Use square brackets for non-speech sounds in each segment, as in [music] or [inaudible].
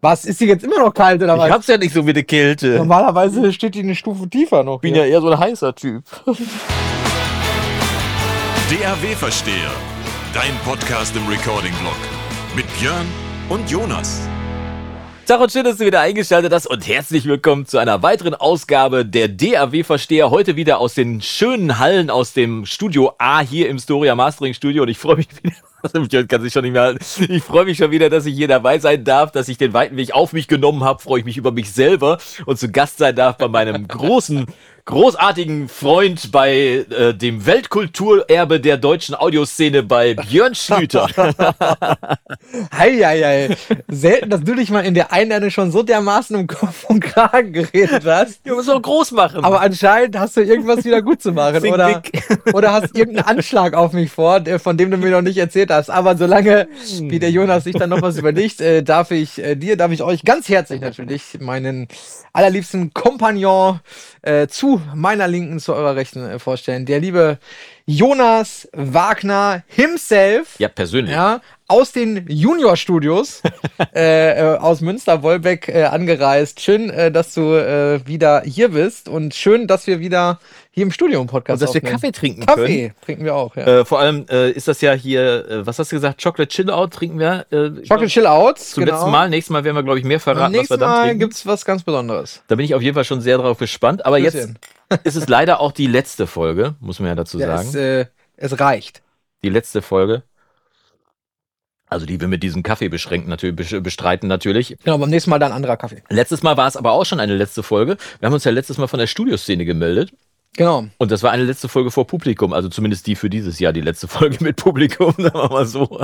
Was, ist die jetzt immer noch kalt oder was? Ich hab's ja nicht so wie eine Kälte. Normalerweise steht die eine Stufe tiefer noch. Ich bin hier. ja eher so ein heißer Typ. DAW-Versteher. Dein Podcast im Recording-Blog. Mit Björn und Jonas. Tag und schön, dass du wieder eingeschaltet hast und herzlich willkommen zu einer weiteren Ausgabe der DAW-Versteher. Heute wieder aus den schönen Hallen aus dem Studio A hier im Storia Mastering Studio und ich freue mich wieder. [laughs] Kann sich schon nicht mehr. Ich freue mich schon wieder, dass ich hier dabei sein darf, dass ich den weiten Weg auf mich genommen habe. Freue ich mich über mich selber und zu Gast sein darf bei meinem großen großartigen Freund bei äh, dem Weltkulturerbe der deutschen Audioszene bei Björn Schlüter. [laughs] Hei, hei, hei. Selten, dass du dich mal in der Einladung schon so dermaßen im Kopf und Kragen geredet hast. Du musst auch groß machen. Aber anscheinend hast du irgendwas wieder gut zu machen. Think Oder, [laughs] oder hast irgendeinen Anschlag auf mich vor, von dem du mir noch nicht erzählt hast. Aber solange, wie der Jonas sich dann noch was überlegt, äh, darf ich äh, dir, darf ich euch ganz herzlich natürlich meinen allerliebsten Kompagnon äh, zu meiner Linken, zu eurer Rechten äh, vorstellen. Der liebe Jonas Wagner himself. ja, persönlich. Ja, aus den Junior-Studios [laughs] äh, äh, aus Münster-Wolbeck äh, angereist. Schön, äh, dass du äh, wieder hier bist und schön, dass wir wieder hier im Studio im Podcast Und dass wir aufnehmen. Kaffee trinken Kaffee trinken wir auch, ja. können. Äh, vor allem äh, ist das ja hier, äh, was hast du gesagt, Chocolate Chill Out trinken wir. Äh, Chocolate Chill Outs, Zum letzten Mal. Nächstes Mal werden wir, glaube ich, mehr verraten, was wir nächstes dann Mal trinken. gibt's was ganz Besonderes. Da bin ich auf jeden Fall schon sehr drauf gespannt. Aber jetzt [laughs] ist es leider auch die letzte Folge, muss man ja dazu Ja, sagen. es, äh, es reicht. die letzte Folge. Also die wir mit diesem Kaffee beschränken natürlich, bes- bestreiten natürlich. Genau, beim nächsten Mal dann anderer Kaffee. Letztes Mal war es aber auch schon eine letzte Folge. Wir haben uns ja letztes Mal von der Studioszene gemeldet. Genau. Und das war eine letzte Folge vor Publikum, also zumindest die für dieses Jahr, die letzte Folge mit Publikum, [laughs] sagen wir mal so.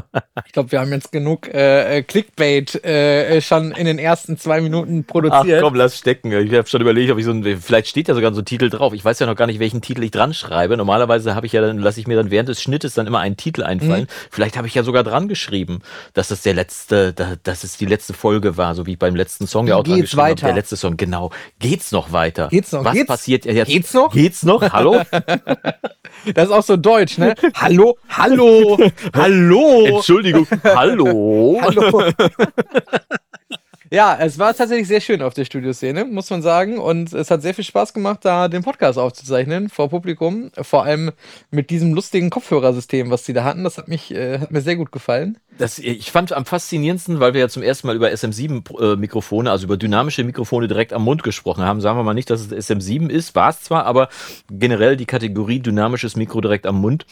Ich glaube, wir haben jetzt genug äh, äh, Clickbait äh, äh, schon in den ersten zwei Minuten Ach produziert. komm, lass stecken. Ich habe schon überlegt, ob ich so ein, vielleicht steht ja sogar so ein Titel drauf. Ich weiß ja noch gar nicht, welchen Titel ich dran schreibe. Normalerweise habe ich ja dann, lasse ich mir dann während des Schnittes dann immer einen Titel einfallen. Vielleicht habe ich ja sogar dran geschrieben, dass das der letzte, da- dass es die letzte Folge war, so wie beim letzten Song ja auch dran geschrieben weiter? Der letzte Song, genau. Geht's noch weiter? Geht's noch? Was Geht's- passiert jetzt? geht's noch? Geht's noch? Hallo? [laughs] Das ist auch so deutsch, ne? [laughs] Hallo, hallo, [laughs] hallo. Entschuldigung. Hallo? Hallo. Ja, es war tatsächlich sehr schön auf der Studioszene, muss man sagen. Und es hat sehr viel Spaß gemacht, da den Podcast aufzuzeichnen vor Publikum. Vor allem mit diesem lustigen Kopfhörersystem, was sie da hatten. Das hat mich, äh, hat mir sehr gut gefallen. Das, ich fand am faszinierendsten, weil wir ja zum ersten Mal über SM7-Mikrofone, also über dynamische Mikrofone direkt am Mund gesprochen haben. Sagen wir mal nicht, dass es SM7 ist, war es zwar, aber generell die Kategorie dynamisches Mikro direkt am Mund.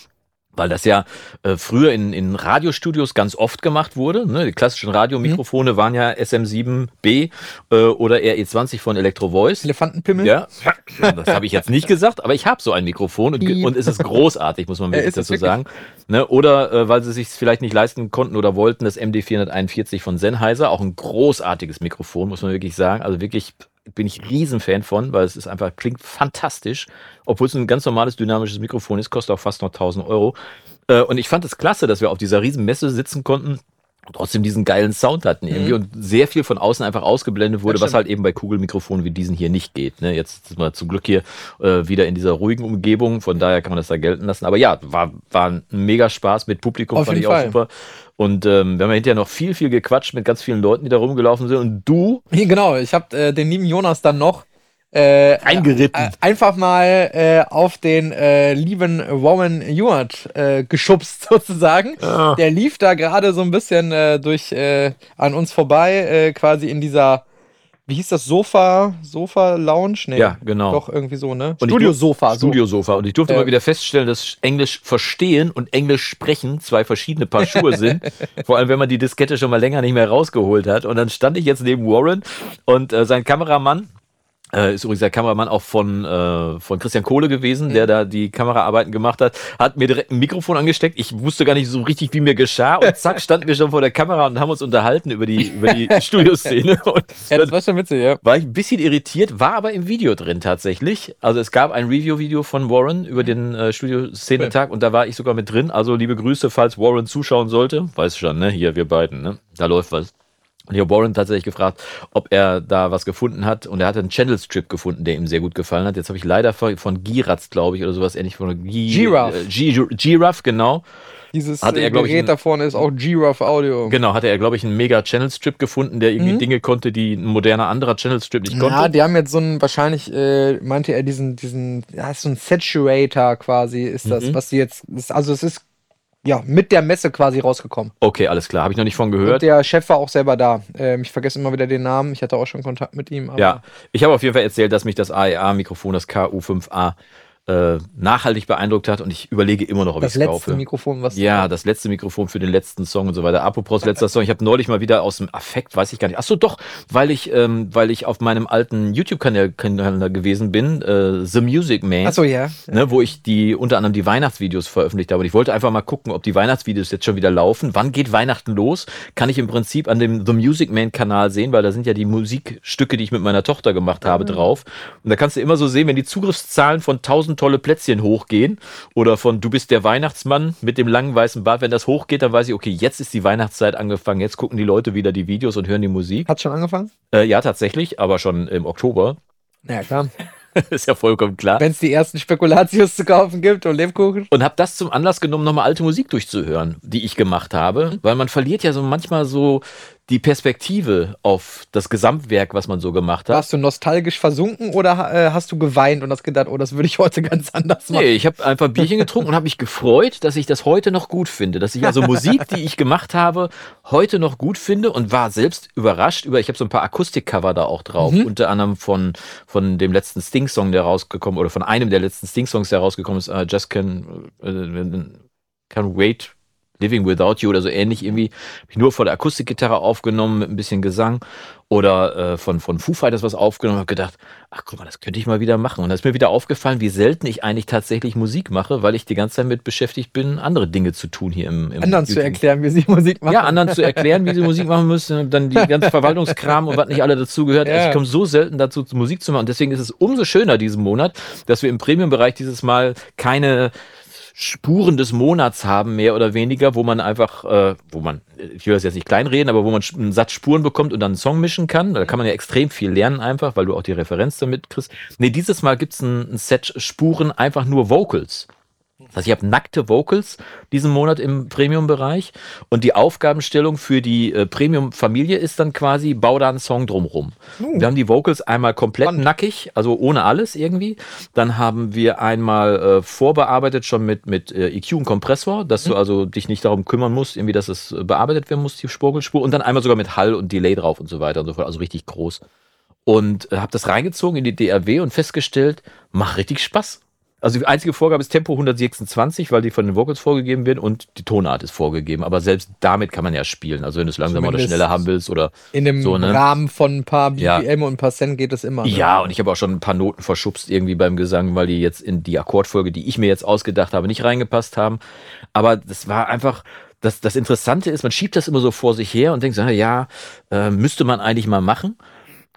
Weil das ja äh, früher in, in Radiostudios ganz oft gemacht wurde. Ne? Die klassischen Radiomikrofone waren ja SM7B äh, oder RE20 von Electro Voice. Elefantenpimmel. Ja, das habe ich jetzt nicht gesagt, aber ich habe so ein Mikrofon und, und es ist großartig, muss man wirklich es dazu sagen. Ne? Oder äh, weil sie sich vielleicht nicht leisten konnten oder wollten, das MD441 von Sennheiser, auch ein großartiges Mikrofon, muss man wirklich sagen. Also wirklich bin ich Riesenfan von, weil es ist einfach, klingt fantastisch, obwohl es ein ganz normales dynamisches Mikrofon ist, kostet auch fast noch 1000 Euro. Äh, und ich fand es klasse, dass wir auf dieser riesen Messe sitzen konnten und trotzdem diesen geilen Sound hatten irgendwie und sehr viel von außen einfach ausgeblendet wurde, Mhm. Was halt eben bei Kugelmikrofonen wie diesen hier nicht geht. Ne? Jetzt sind wir zum Glück hier äh, wieder in dieser ruhigen Umgebung, von daher kann man das da gelten lassen. Aber ja, war, war ein mega Spaß mit Publikum, Auf fand ich jeden auch Fall. super. Und ähm, wir haben ja hinterher noch viel, viel gequatscht mit ganz vielen Leuten, die da rumgelaufen sind. Und du genau, ich habe äh, den lieben Jonas dann noch äh, eingeritten. äh, einfach mal äh, auf den äh, lieben Warren Ewart äh, geschubst [laughs] sozusagen. Ah. Der lief da gerade so ein bisschen äh, durch äh, an uns vorbei, äh, quasi in dieser, wie hieß das, Sofa, Sofa Lounge? Nee, Ja, genau. Doch irgendwie so, ne? Und ich Studiosofa. so. Studiosofa. Und ich durfte Äh, mal wieder feststellen, dass Englisch verstehen und Englisch sprechen zwei verschiedene Paar Schuhe [laughs] sind. Vor allem, wenn man die Diskette schon mal länger nicht mehr rausgeholt hat. Und dann stand ich jetzt neben Warren und äh, sein Kameramann, äh, ist übrigens der Kameramann auch von, äh, von Christian Kohle gewesen, Mhm. der da die Kameraarbeiten gemacht hat, hat mir direkt ein Mikrofon angesteckt. Ich wusste gar nicht so richtig, wie mir geschah. Und [laughs] zack, standen wir schon vor der Kamera und haben uns unterhalten über die, über die [laughs] Studioszene. Und Ja, das war schon witzig, ja. war ich ein bisschen irritiert, war aber im Video drin tatsächlich. Also es gab ein Review-Video von Warren über den äh, Studio-Szenetag und da war ich sogar mit drin. Also liebe Grüße, falls Warren zuschauen sollte. Weiß schon, ne? Hier, wir beiden, ne? Da läuft was. Und ich habe Warren tatsächlich gefragt, ob er da was gefunden hat. Und er hatte einen Channel-Strip gefunden, der ihm sehr gut gefallen hat. Jetzt habe ich leider von, Giratz, glaube ich, oder sowas ähnlich von Giraffe. Äh, Giraffe, genau. Dieses Hatte er, äh, glaub ich, Gerät ein- da vorne ist auch Giraffe Audio. Genau, hatte er, glaube ich, einen mega Channel-Strip gefunden, der irgendwie Mhm. Dinge konnte, die ein moderner anderer Channel-Strip nicht Ja, konnte. die haben jetzt so einen, wahrscheinlich, äh, meinte er, diesen, diesen, ja, so ein Saturator quasi, ist das, Mhm. was die jetzt, ist, also es ist, ja, mit der Messe quasi rausgekommen. Okay, alles klar. Habe ich noch nicht von Und gehört. der Chef war auch selber da. Ähm, ich vergesse immer wieder den Namen. Ich hatte auch schon Kontakt mit ihm. Ja, ich habe auf jeden Fall erzählt, dass mich das AEA-Mikrofon, das KU5A, äh, nachhaltig beeindruckt hat und ich überlege immer noch, ob ich das es letzte kaufe. Mikrofon, was Ja, das letzte Mikrofon für den letzten Song und so weiter. Apropos letzter Song, ich habe neulich mal wieder aus dem Affekt, weiß ich gar nicht. Ach so, doch, weil ich, ähm, weil ich auf meinem alten YouTube-Kanal Kanal gewesen bin, äh, The Music Man. Achso, ja. Ne, wo ich die unter anderem die Weihnachtsvideos veröffentlicht habe. Und ich wollte einfach mal gucken, ob die Weihnachtsvideos jetzt schon wieder laufen. Wann geht Weihnachten los? Kann ich im Prinzip an dem The Music Man Kanal sehen, weil da sind ja die Musikstücke, die ich mit meiner Tochter gemacht habe, drauf. Und da kannst du immer so sehen, wenn die Zugriffszahlen von 1000 tolle Plätzchen hochgehen oder von Du bist der Weihnachtsmann mit dem langen weißen Bart, wenn das hochgeht, dann weiß ich, okay, jetzt ist die Weihnachtszeit angefangen. Jetzt gucken die Leute wieder die Videos und hören die Musik. Hat schon angefangen? Äh, ja, tatsächlich, aber schon im Oktober. Ja, klar. [laughs] ist ja vollkommen klar. Wenn es die ersten Spekulatius zu kaufen gibt und Lebkuchen. und habe das zum Anlass genommen, nochmal alte Musik durchzuhören, die ich gemacht habe, weil man verliert ja so manchmal so die Perspektive auf das Gesamtwerk, was man so gemacht hat. Warst du nostalgisch versunken oder äh, hast du geweint und hast gedacht, oh, das würde ich heute ganz anders machen? Nee, ich habe einfach Bierchen getrunken und habe mich gefreut, dass ich das heute noch gut finde, dass ich also Musik, die ich gemacht habe, heute noch gut finde und war selbst überrascht über, ich habe so ein paar Akustikcover da auch drauf, unter anderem von, von dem letzten Sting-Song, der rausgekommen, oder von einem der letzten Sting-Songs, der rausgekommen ist, uh, Just Can, äh, can Wait Living Without You oder so ähnlich irgendwie. Hab ich nur vor der Akustikgitarre aufgenommen mit ein bisschen Gesang oder äh, von, von Foo Fighters was aufgenommen und habe gedacht, ach guck mal, das könnte ich mal wieder machen. Und da ist mir wieder aufgefallen, wie selten ich eigentlich tatsächlich Musik mache, weil ich die ganze Zeit mit beschäftigt bin, andere Dinge zu tun hier im, im Anderen zu YouTube. erklären, wie sie Musik machen. Ja, anderen zu erklären, wie sie Musik machen müssen, dann die [laughs] ganze Verwaltungskram und was nicht alle dazugehört. Ja. Also ich komme so selten dazu, Musik zu machen. Deswegen ist es umso schöner diesen Monat, dass wir im Premium-Bereich dieses Mal keine Spuren des Monats haben, mehr oder weniger, wo man einfach, äh, wo man, ich will das jetzt nicht kleinreden, aber wo man einen Satz Spuren bekommt und dann einen Song mischen kann. Da kann man ja extrem viel lernen einfach, weil du auch die Referenz damit kriegst. Nee, dieses Mal gibt's ein, ein Set Spuren, einfach nur Vocals. Das heißt, ich habe nackte Vocals diesen Monat im Premium-Bereich und die Aufgabenstellung für die äh, Premium-Familie ist dann quasi, bau da einen Song drumrum. Wir haben die Vocals einmal komplett Spannend. nackig, also ohne alles irgendwie. Dann haben wir einmal äh, vorbearbeitet schon mit, mit äh, EQ und Kompressor, dass du also dich nicht darum kümmern musst, irgendwie, dass es äh, bearbeitet werden muss, die Spurgelspur. Und dann einmal sogar mit Hall und Delay drauf und so weiter und so fort, also richtig groß. Und äh, habe das reingezogen in die DRW und festgestellt, macht richtig Spaß. Also die einzige Vorgabe ist Tempo 126, weil die von den Vocals vorgegeben werden und die Tonart ist vorgegeben. Aber selbst damit kann man ja spielen. Also wenn du es langsamer oder schneller haben willst oder In dem So, ne? Rahmen von ein paar Ja. BPM und ein paar Cent geht es immer. Ne? Ja, und ich habe auch schon ein paar Noten verschubst irgendwie beim Gesang, weil die jetzt in die Akkordfolge, die ich mir jetzt ausgedacht habe, nicht reingepasst haben. Aber das war einfach, das, das Interessante ist, man schiebt das immer so vor sich her und denkt so, ja, äh, müsste man eigentlich mal machen.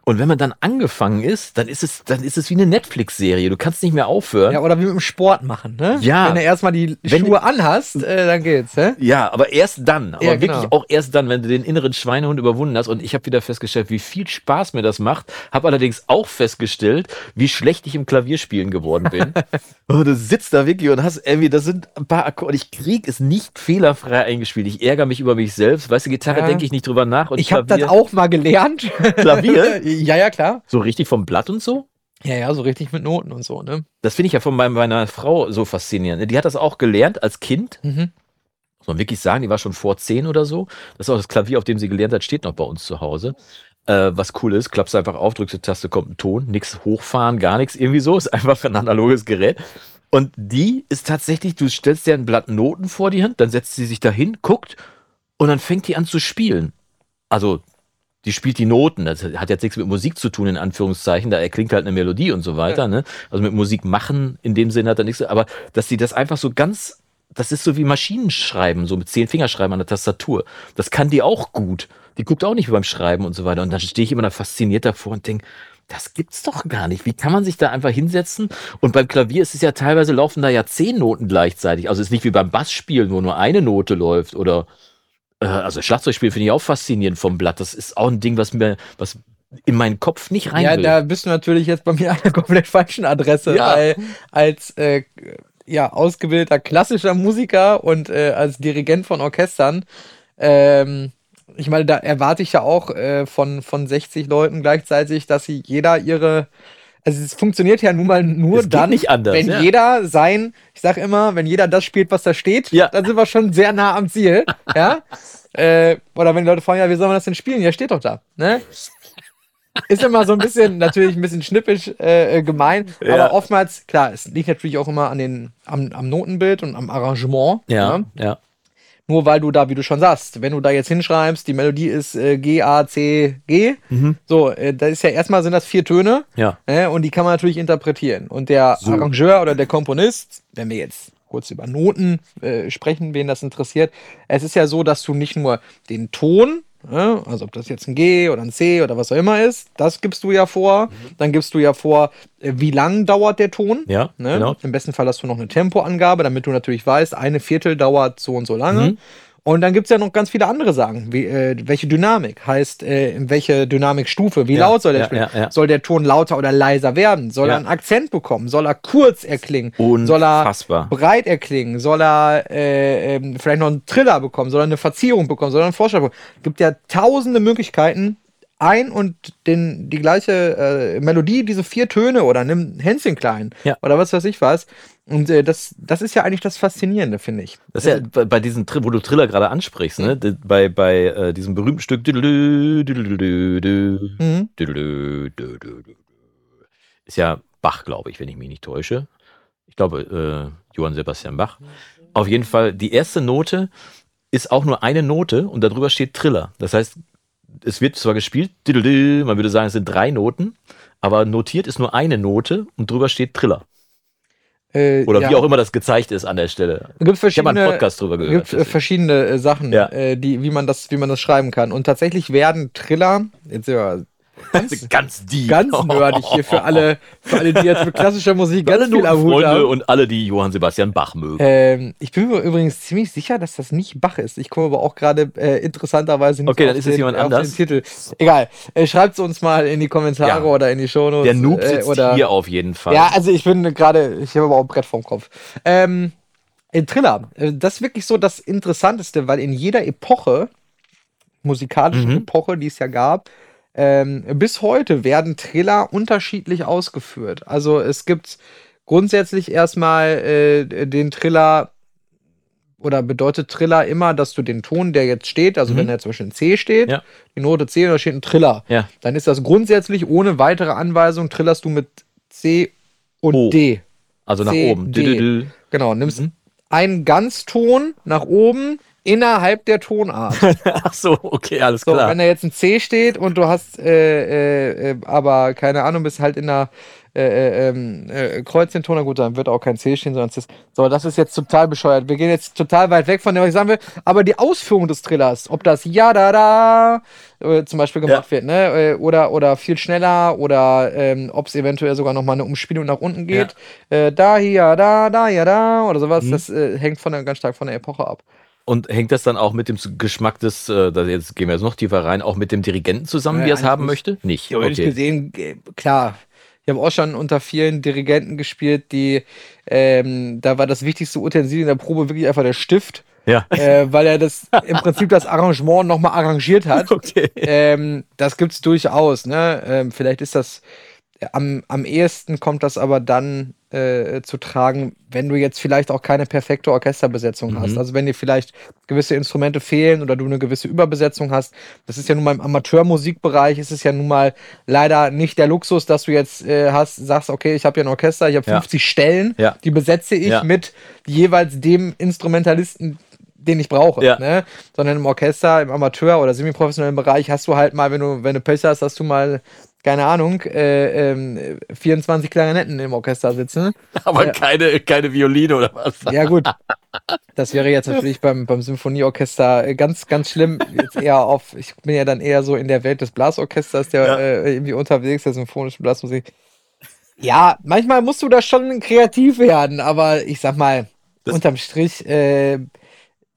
Und wenn man dann angefangen ist, dann ist es, dann ist es wie eine Netflix-Serie. Du kannst nicht mehr aufhören. Ja, oder wie mit dem Sport machen, ne? Ja. Wenn du erstmal die Wenn- Schuhe anhast, äh, dann geht's, hä? Ja, aber erst dann, aber Ja, genau. wirklich auch erst dann, wenn du den inneren Schweinehund überwunden hast. Und ich habe wieder festgestellt, wie viel Spaß mir das macht. Habe allerdings auch festgestellt, wie schlecht ich im Klavierspielen geworden bin. [laughs] oh, du sitzt da wirklich und hast irgendwie, das sind ein paar Akkorde. Ich krieg es nicht fehlerfrei eingespielt. Ich ärgere mich über mich selbst. Weißt du, Gitarre Ja. denke ich nicht drüber nach. Und Ich habe das auch mal gelernt. Klavier? [laughs] ja, ja, klar. So richtig vom Blatt und so? Ja, ja, so richtig mit Noten und so, ne? Das finde ich ja von meiner Frau so faszinierend. Die hat das auch gelernt als Kind. Mhm. muss man wirklich sagen, die war schon vor zehn oder so. Das ist auch das Klavier, auf dem sie gelernt hat, steht noch bei uns zu Hause. Äh, was cool ist, klappst einfach auf, drückst die Taste, kommt ein Ton, nichts hochfahren, gar nichts, irgendwie so, ist [laughs] einfach ein analoges Gerät. Und die ist tatsächlich, du stellst dir ein Blatt Noten vor die Hand, dann setzt sie sich dahin, guckt und dann fängt die an zu spielen. Also, die spielt die Noten. Das hat jetzt nichts mit Musik zu tun, in Anführungszeichen. Da erklingt halt eine Melodie und so weiter. Ne? Also mit Musik machen in dem Sinne hat er nichts. Aber dass sie das einfach so ganz, das ist so wie Maschinenschreiben, so mit zehn Fingerschreiben an der Tastatur. Das kann die auch gut. Die guckt auch nicht beim Schreiben und so weiter. Und dann stehe ich immer da fasziniert davor und denke, das gibt's doch gar nicht. Wie kann man sich da einfach hinsetzen? Und beim Klavier ist es ja teilweise laufen da ja zehn Noten gleichzeitig. Also es ist nicht wie beim Bassspielen, wo nur eine Note läuft oder also Schlagzeugspiel finde ich auch faszinierend vom Blatt. Das ist auch ein Ding, was mir, was in meinen Kopf nicht rein Ja, will. da bist du natürlich jetzt bei mir an der komplett falschen Adresse, Ja. weil als äh, ja, ausgebildeter klassischer Musiker und äh, als Dirigent von Orchestern, ähm, ich meine, da erwarte ich ja auch äh, von, von 60 Leuten gleichzeitig, dass sie jeder ihre, also es funktioniert ja nun mal nur Es dann, nicht anders, wenn ja. jeder sein, ich sag immer, wenn jeder das spielt, was da steht, Ja. dann sind wir schon sehr nah am Ziel, [laughs] ja. Äh, oder wenn die Leute fragen, ja, wie soll man das denn spielen? Ja, steht doch da, ne? Ist immer so ein bisschen, natürlich ein bisschen schnippisch äh, äh, gemein, Ja. aber oftmals, klar, es liegt natürlich auch immer an den, am, am Notenbild und am Arrangement. ja, ne? ja. Nur weil du da, wie du schon sagst, wenn du da jetzt hinschreibst, die Melodie ist äh, G, A, C, G, Mhm. so, äh, da ist ja erstmal sind das vier Töne Ja. äh, und die kann man natürlich interpretieren. Und der Arrangeur oder der Komponist, wenn wir jetzt kurz über Noten äh, sprechen, wen das interessiert, es ist ja so, dass du nicht nur den Ton, also ob das jetzt ein G oder ein C oder was auch immer ist, das gibst du ja vor. Dann gibst du ja vor, äh, wie lang dauert der Ton. Ja, Ne? genau. Im besten Fall hast du noch eine Tempoangabe, damit du natürlich weißt, eine Viertel dauert so und so lange. Mhm. Und dann gibt es ja noch ganz viele andere Sachen, wie äh, welche Dynamik, heißt äh, in welche Dynamikstufe, wie Ja, laut soll der ja, spielen? ja. Soll der Ton lauter oder leiser werden? Soll er einen Akzent bekommen? Soll er kurz erklingen? Soll er Unfassbar. breit erklingen? Soll er äh, ähm, vielleicht noch einen Triller bekommen? Soll er eine Verzierung bekommen? Soll er einen Vorschlag bekommen? Es gibt ja tausende Möglichkeiten, ein und den, die gleiche äh, Melodie, diese vier Töne oder nimm Hänschen klein Ja. oder was weiß ich was. Und äh, das, das ist ja eigentlich das Faszinierende, finde ich. Das ist ja bei, bei diesen, Tri- wo du Triller gerade ansprichst, ne? D- Bei, bei äh, diesem berühmten Stück. Mhm. Ist ja Bach, glaube ich, wenn ich mich nicht täusche. Ich glaube, äh, Johann Sebastian Bach. Auf jeden Fall, die erste Note ist auch nur eine Note und darüber steht Triller. Das heißt, es wird zwar gespielt, man würde sagen, es sind drei Noten, aber notiert ist nur eine Note und drüber steht Triller. Äh, Oder ja. wie auch immer das gezeichnet ist an der Stelle. Es gibt Ich habe mal einen verschiedene, Podcast drüber gehört. gibt äh, verschiedene äh, Sachen, Ja. äh, die, wie man das, wie man das schreiben kann. Und tatsächlich werden Triller, jetzt sind wir ganz, ganz deep. ganz nerdig hier für alle, für alle, die jetzt mit klassischer Musik ganz viel am Hut haben. und alle, die Johann Sebastian Bach mögen. Ähm, ich bin mir übrigens ziemlich sicher, dass das nicht Bach ist. Ich komme aber auch gerade äh, interessanterweise nicht Okay, dann ist es den, jemand auf anders. Titel. Egal. Äh, Schreibt es uns mal in die Kommentare Ja. oder in die Shownotes. der Noob äh, sitzt oder, hier auf jeden Fall. Ja, also ich bin gerade, ich habe aber auch ein Brett vorm Kopf. Ähm, in Triller, äh, das ist wirklich so das Interessanteste, weil in jeder Epoche, musikalischen Mhm. Epoche, die es ja gab, ähm, bis heute werden Triller unterschiedlich ausgeführt. Also es gibt grundsätzlich erstmal äh, den Triller oder bedeutet Triller immer, dass du den Ton, der jetzt steht, also Mhm. wenn er zum Beispiel ein C steht, Ja. die Note C und da steht ein Triller, Ja. dann ist das grundsätzlich ohne weitere Anweisung, trillerst du mit C und O. D. also nach C, oben. D. Düdelü. Genau, nimmst Mhm. einen Ganzton nach oben innerhalb der Tonart. [laughs] Ach so, okay, alles So, klar. wenn da jetzt ein C steht und du hast äh, äh, äh, aber keine Ahnung, bist halt in einer äh, äh, ähm, äh, gut, dann wird auch kein C stehen, sondern es ist, so, das ist jetzt total bescheuert. Wir gehen jetzt total weit weg von dem, was ich sagen will, aber die Ausführung des Trillers, ob das Ja, da, da äh, zum Beispiel gemacht wird, ne, äh, oder, oder viel schneller oder ähm, ob es eventuell sogar nochmal eine Umspielung nach unten geht, äh, da, hier, da, da, ja, da oder sowas, Mhm. das hängt von der, ganz stark von der Epoche ab. Und hängt das dann auch mit dem Geschmack des, äh, jetzt gehen wir jetzt noch tiefer rein, auch mit dem Dirigenten zusammen, Nee, wie er es haben möchte? Nicht. Theoretisch Okay. gesehen, klar. Ich habe auch schon unter vielen Dirigenten gespielt, die, ähm, da war das wichtigste Utensil in der Probe wirklich einfach der Stift, Ja. äh, weil er das [laughs] im Prinzip das Arrangement nochmal arrangiert hat. Okay. Ähm, das gibt's durchaus, ne? Ähm, vielleicht ist das am, am ehesten kommt das aber dann äh, zu tragen, wenn du jetzt vielleicht auch keine perfekte Orchesterbesetzung Mhm. hast. Also wenn dir vielleicht gewisse Instrumente fehlen oder du eine gewisse Überbesetzung hast. Das ist ja nun mal im Amateurmusikbereich, ist es ja nun mal leider nicht der Luxus, dass du jetzt äh, hast, sagst, okay, ich habe ja ein Orchester, ich habe Ja. 50 Stellen, Ja. die besetze ich Ja. mit jeweils dem Instrumentalisten, den ich brauche. Ja. Ne? Sondern im Orchester, im Amateur- oder semiprofessionellen Bereich hast du halt mal, wenn du, wenn du Pech hast, hast du mal, keine Ahnung, äh, ähm, 24 Klarinetten im Orchester sitzen. [laughs] Aber Ja. keine, keine Violine oder was? Ja, gut. Das wäre jetzt natürlich beim, beim Symphonieorchester äh, ganz, ganz schlimm. Jetzt eher auf, ich bin ja dann eher so in der Welt des Blasorchesters, der Ja. äh, irgendwie unterwegs, der symphonischen Blasmusik. Ja, manchmal musst du da schon kreativ werden, aber ich sag mal, Das- unterm Strich, äh,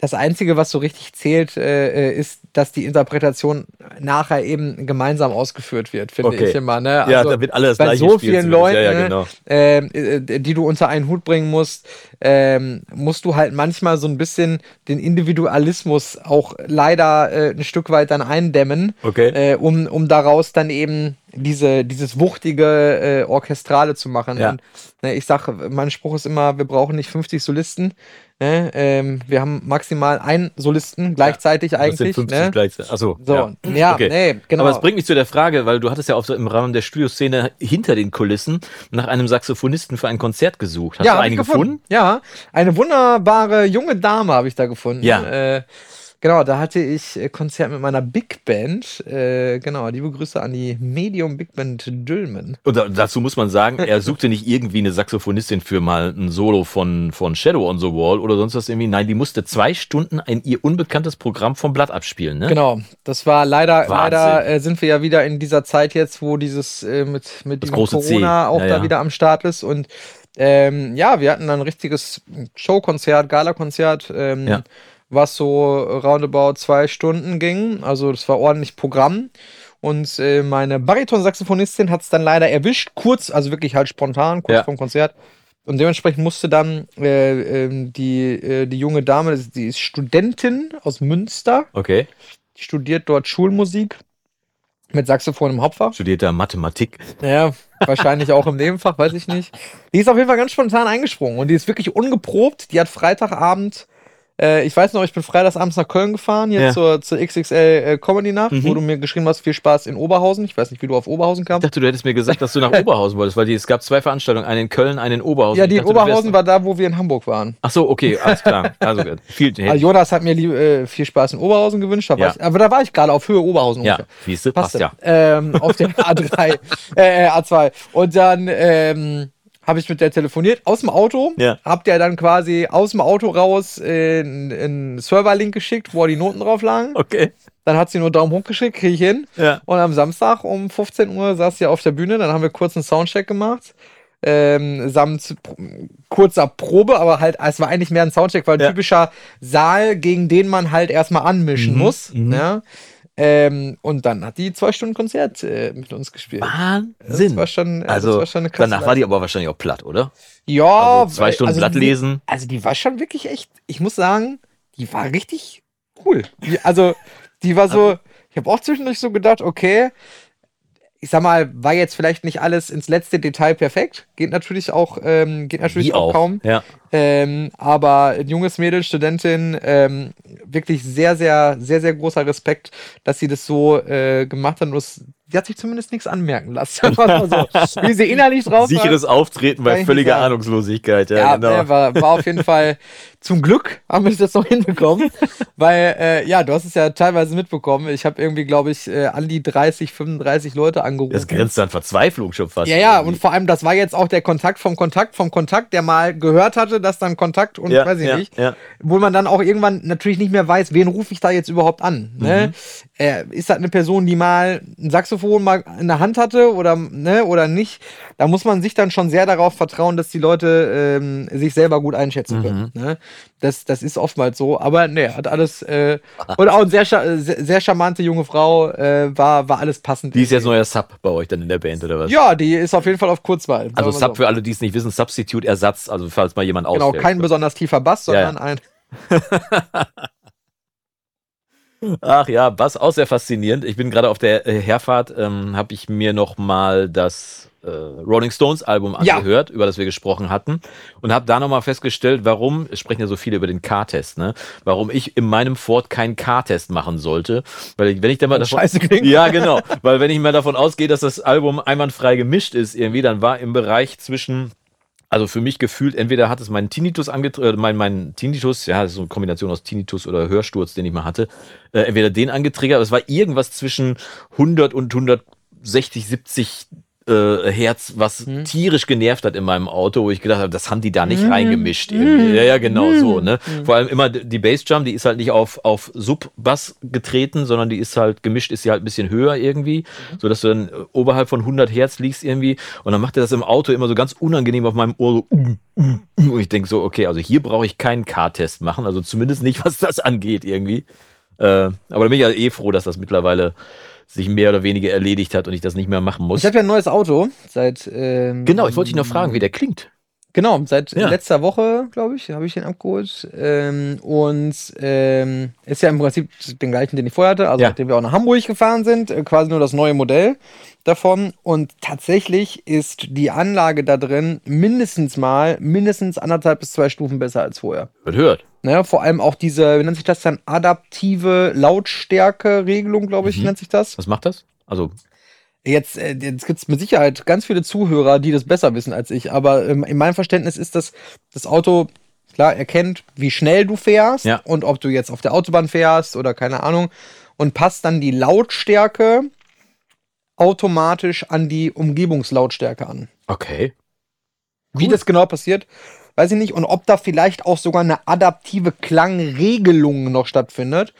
das Einzige, was so richtig zählt, äh, ist, dass die Interpretation nachher eben gemeinsam ausgeführt wird, finde Okay. ich immer. Ne? ja, Also da wird alles bei so vielen. Leuten, Ja, ja, genau. ähm, äh, die du unter einen Hut bringen musst, ähm, musst du halt manchmal so ein bisschen den Individualismus auch leider äh, ein Stück weit dann eindämmen, Okay. äh, um, um daraus dann eben diese, dieses wuchtige äh, Orchestrale zu machen. Ja. Und, ne, ich sage, mein Spruch ist immer, wir brauchen nicht 50 Solisten. Ne? Ähm, wir haben maximal einen Solisten gleichzeitig Das sind eigentlich. 50 ne? gleichzeitig. Achso. So, ja. ja, Okay. nee, genau. Aber es bringt mich zu der Frage, weil du hattest ja auch so im Rahmen der Studioszene hinter den Kulissen nach einem Saxophonisten für ein Konzert gesucht. Hast ja, du einen ich gefunden? Ja, eine wunderbare junge Dame habe ich da gefunden. Ja. Äh, genau, da hatte ich äh, Konzert mit meiner Big Band. Äh, genau, liebe Grüße an die Medium Big Band Dülmen. Und da, dazu muss man sagen, er suchte nicht irgendwie eine Saxophonistin für mal ein Solo von, von Shadow on the Wall oder sonst was irgendwie. Nein, die musste zwei Stunden ein ihr unbekanntes Programm vom Blatt abspielen, ne? Genau, das war leider, Wahnsinn. leider äh, sind wir ja wieder in dieser Zeit jetzt, wo dieses äh, mit, mit diesem große C. Corona auch Ja, da ja. wieder am Start ist. Und ähm, ja, wir hatten dann ein richtiges Showkonzert, Gala-Konzert, ähm, Ja. Was so roundabout zwei Stunden ging. Also das war ordentlich Programm. Und äh, meine Bariton-Saxophonistin hat es dann leider erwischt, kurz, also wirklich halt spontan, kurz Ja. vom Konzert. Und dementsprechend musste dann äh, ähm, die, äh, die junge Dame, die ist Studentin aus Münster, Okay. die studiert dort Schulmusik mit Saxophon im Hauptfach. Studiert er Mathematik. Ja, wahrscheinlich auch im Nebenfach, weiß ich nicht. Die ist auf jeden Fall ganz spontan eingesprungen und die ist wirklich ungeprobt. Die hat Freitagabend, äh, ich weiß noch, ich bin freitagsabends nach Köln gefahren, jetzt Ja. zur, zur XXL äh, Comedy Nacht, Mhm. wo du mir geschrieben hast, viel Spaß in Oberhausen. Ich weiß nicht, wie du auf Oberhausen Ich kamst. dachte, du hättest mir gesagt, dass du nach [laughs] Oberhausen wolltest, weil die, es gab zwei Veranstaltungen, eine in Köln, eine in Oberhausen. Ja, Ich die dachte, Oberhausen war da, wo wir in Hamburg waren. Ach so, okay, alles klar. Also, viel, Also [laughs] Jonas hat mir lieb, äh, viel Spaß in Oberhausen gewünscht, Ja. ich, aber da war ich gerade auf Höhe Oberhausen ja, siehst du, passt ja. Ähm, auf der [laughs] A3, äh, äh, A2. Und dann ähm, habe ich mit der telefoniert aus dem Auto. Ja. Habt ihr dann quasi aus dem Auto raus äh, einen Serverlink geschickt, wo die Noten drauf lagen. Okay. Dann hat sie nur Daumen hoch geschickt, kriege ich hin. Ja. Und am Samstag um 15 Uhr saß sie auf der Bühne. Dann haben wir kurz einen Soundcheck gemacht. Ähm, samt kurzer Probe, aber halt, es war eigentlich mehr ein Soundcheck, weil ein Ja. typischer Saal, gegen den man halt erstmal anmischen Mhm, muss. mhm. Ja? Ähm, und dann hat die zwei Stunden Konzert äh, mit uns gespielt. Das Wahnsinn. war schon, Also, das war schon eine krasse danach war die aber wahrscheinlich auch platt, oder? Ja, Also zwei Stunden also Blatt die- lesen. Also die war schon wirklich echt, ich muss sagen, die war richtig cool. Die, also die war so, ich habe auch zwischendurch so gedacht, okay, ich sag mal, war jetzt vielleicht nicht alles ins letzte Detail perfekt. Geht natürlich auch, ähm, geht natürlich auch, auch. kaum. Ja. Ähm, aber ein junges Mädel, Studentin, ähm, wirklich sehr, sehr, sehr, sehr großer Respekt, dass sie das so äh, gemacht hat. Und es, die hat sich zumindest nichts anmerken lassen. [laughs] So. Wie sie innerlich drauf war. Sicheres Auftreten bei völliger. Ahnungslosigkeit. Ja, Ja, genau. ne, war, war auf jeden Fall zum Glück haben wir jetzt noch hinbekommen, [laughs] weil äh, ja, du hast es ja teilweise mitbekommen. Ich habe irgendwie, glaube ich, äh, an die 30, 35 Leute angerufen. Das grenzt an Verzweiflung schon fast. ja, ja, irgendwie. und vor allem, das war jetzt auch der Kontakt vom Kontakt vom Kontakt, der mal gehört hatte, dass dann Kontakt und ja, weiß ich ja, nicht, Ja. wo man dann auch irgendwann natürlich nicht mehr weiß, wen rufe ich da jetzt überhaupt an. Mhm. Ne? Äh, ist das eine Person, die mal ein Saxophon mal in der Hand hatte oder, ne, oder nicht? Da muss man sich dann schon sehr darauf vertrauen, dass die Leute ähm, sich selber gut einschätzen können. Mhm. Ne? Das, das ist oftmals so, aber ne, hat alles äh, und auch eine sehr, sehr, sehr charmante junge Frau, äh, war, war alles passend. Die ist jetzt neuer Sub bei euch dann in der Band, oder was? ja, die ist auf jeden Fall auf Kurzwahl. Also Sub für alle, die es nicht wissen, Substitute, Ersatz, also falls mal jemand Genau, ausfällt. kein besonders tiefer Bass, Ja, ja. sondern ein. [laughs] Ach ja, Bass auch sehr faszinierend. Ich bin gerade auf der äh, Herfahrt, ähm, habe ich mir noch mal das äh, Rolling Stones Album Ja. angehört, über das wir gesprochen hatten und habe da noch mal festgestellt, warum, es sprechen ja so viele über den K-Test, ne? Warum ich in meinem Ford keinen K-Test machen sollte, weil ich, wenn ich dann mal davon, Scheiße klingt. ja genau, weil wenn ich mal davon ausgehe, dass das Album einwandfrei gemischt ist irgendwie, dann war im Bereich zwischen also für mich gefühlt, entweder hat es meinen Tinnitus angetriggert, mein, mein Tinnitus, ja, das ist so eine Kombination aus Tinnitus oder Hörsturz, den ich mal hatte, äh, entweder den angetriggert, aber es war irgendwas zwischen 100 und 160, 70 äh, Herz, was Hm. tierisch genervt hat in meinem Auto, wo ich gedacht habe, das haben die da nicht Hm. reingemischt. Irgendwie. Ja, ja, genau Hm. so. Ne? Vor allem immer die Bassdrum, die ist halt nicht auf, auf Sub-Bass getreten, sondern die ist halt gemischt, ist sie halt ein bisschen höher irgendwie, Mhm. sodass du dann äh, oberhalb von 100 Hertz liegst irgendwie. Und dann macht er das im Auto immer so ganz unangenehm auf meinem Ohr so. Und ich denke so, okay, also hier brauche ich keinen K-Test machen, also zumindest nicht, was das angeht irgendwie. Äh, aber da bin ich ja eh froh, dass das mittlerweile sich mehr oder weniger erledigt hat und ich das nicht mehr machen muss. Ich habe ja ein neues Auto seit. Ähm, Genau, ich wollte dich noch fragen, wie der klingt. Genau, seit Ja. letzter Woche, glaube ich, habe ich den abgeholt. Ähm, und ähm, ist ja im Prinzip den gleichen, den ich vorher hatte, also Ja. nachdem wir auch nach Hamburg gefahren sind, äh, quasi nur das neue Modell davon. Und tatsächlich ist die Anlage da drin mindestens mal, mindestens anderthalb bis zwei Stufen besser als vorher. Wird hört. Ne, vor allem auch diese, wie nennt sich das dann, adaptive Lautstärke-Regelung, glaube ich, Mhm. nennt sich das. Was macht das? Also, Jetzt, äh, jetzt gibt es mit Sicherheit ganz viele Zuhörer, die das besser wissen als ich. Aber ähm, in meinem Verständnis ist das, das Auto, klar, erkennt, wie schnell du fährst Ja. und ob du jetzt auf der Autobahn fährst oder keine Ahnung. Und passt dann die Lautstärke automatisch an die Umgebungslautstärke an. okay. Wie Cool. das genau passiert, weiß ich nicht. Und ob da vielleicht auch sogar eine adaptive Klangregelung noch stattfindet,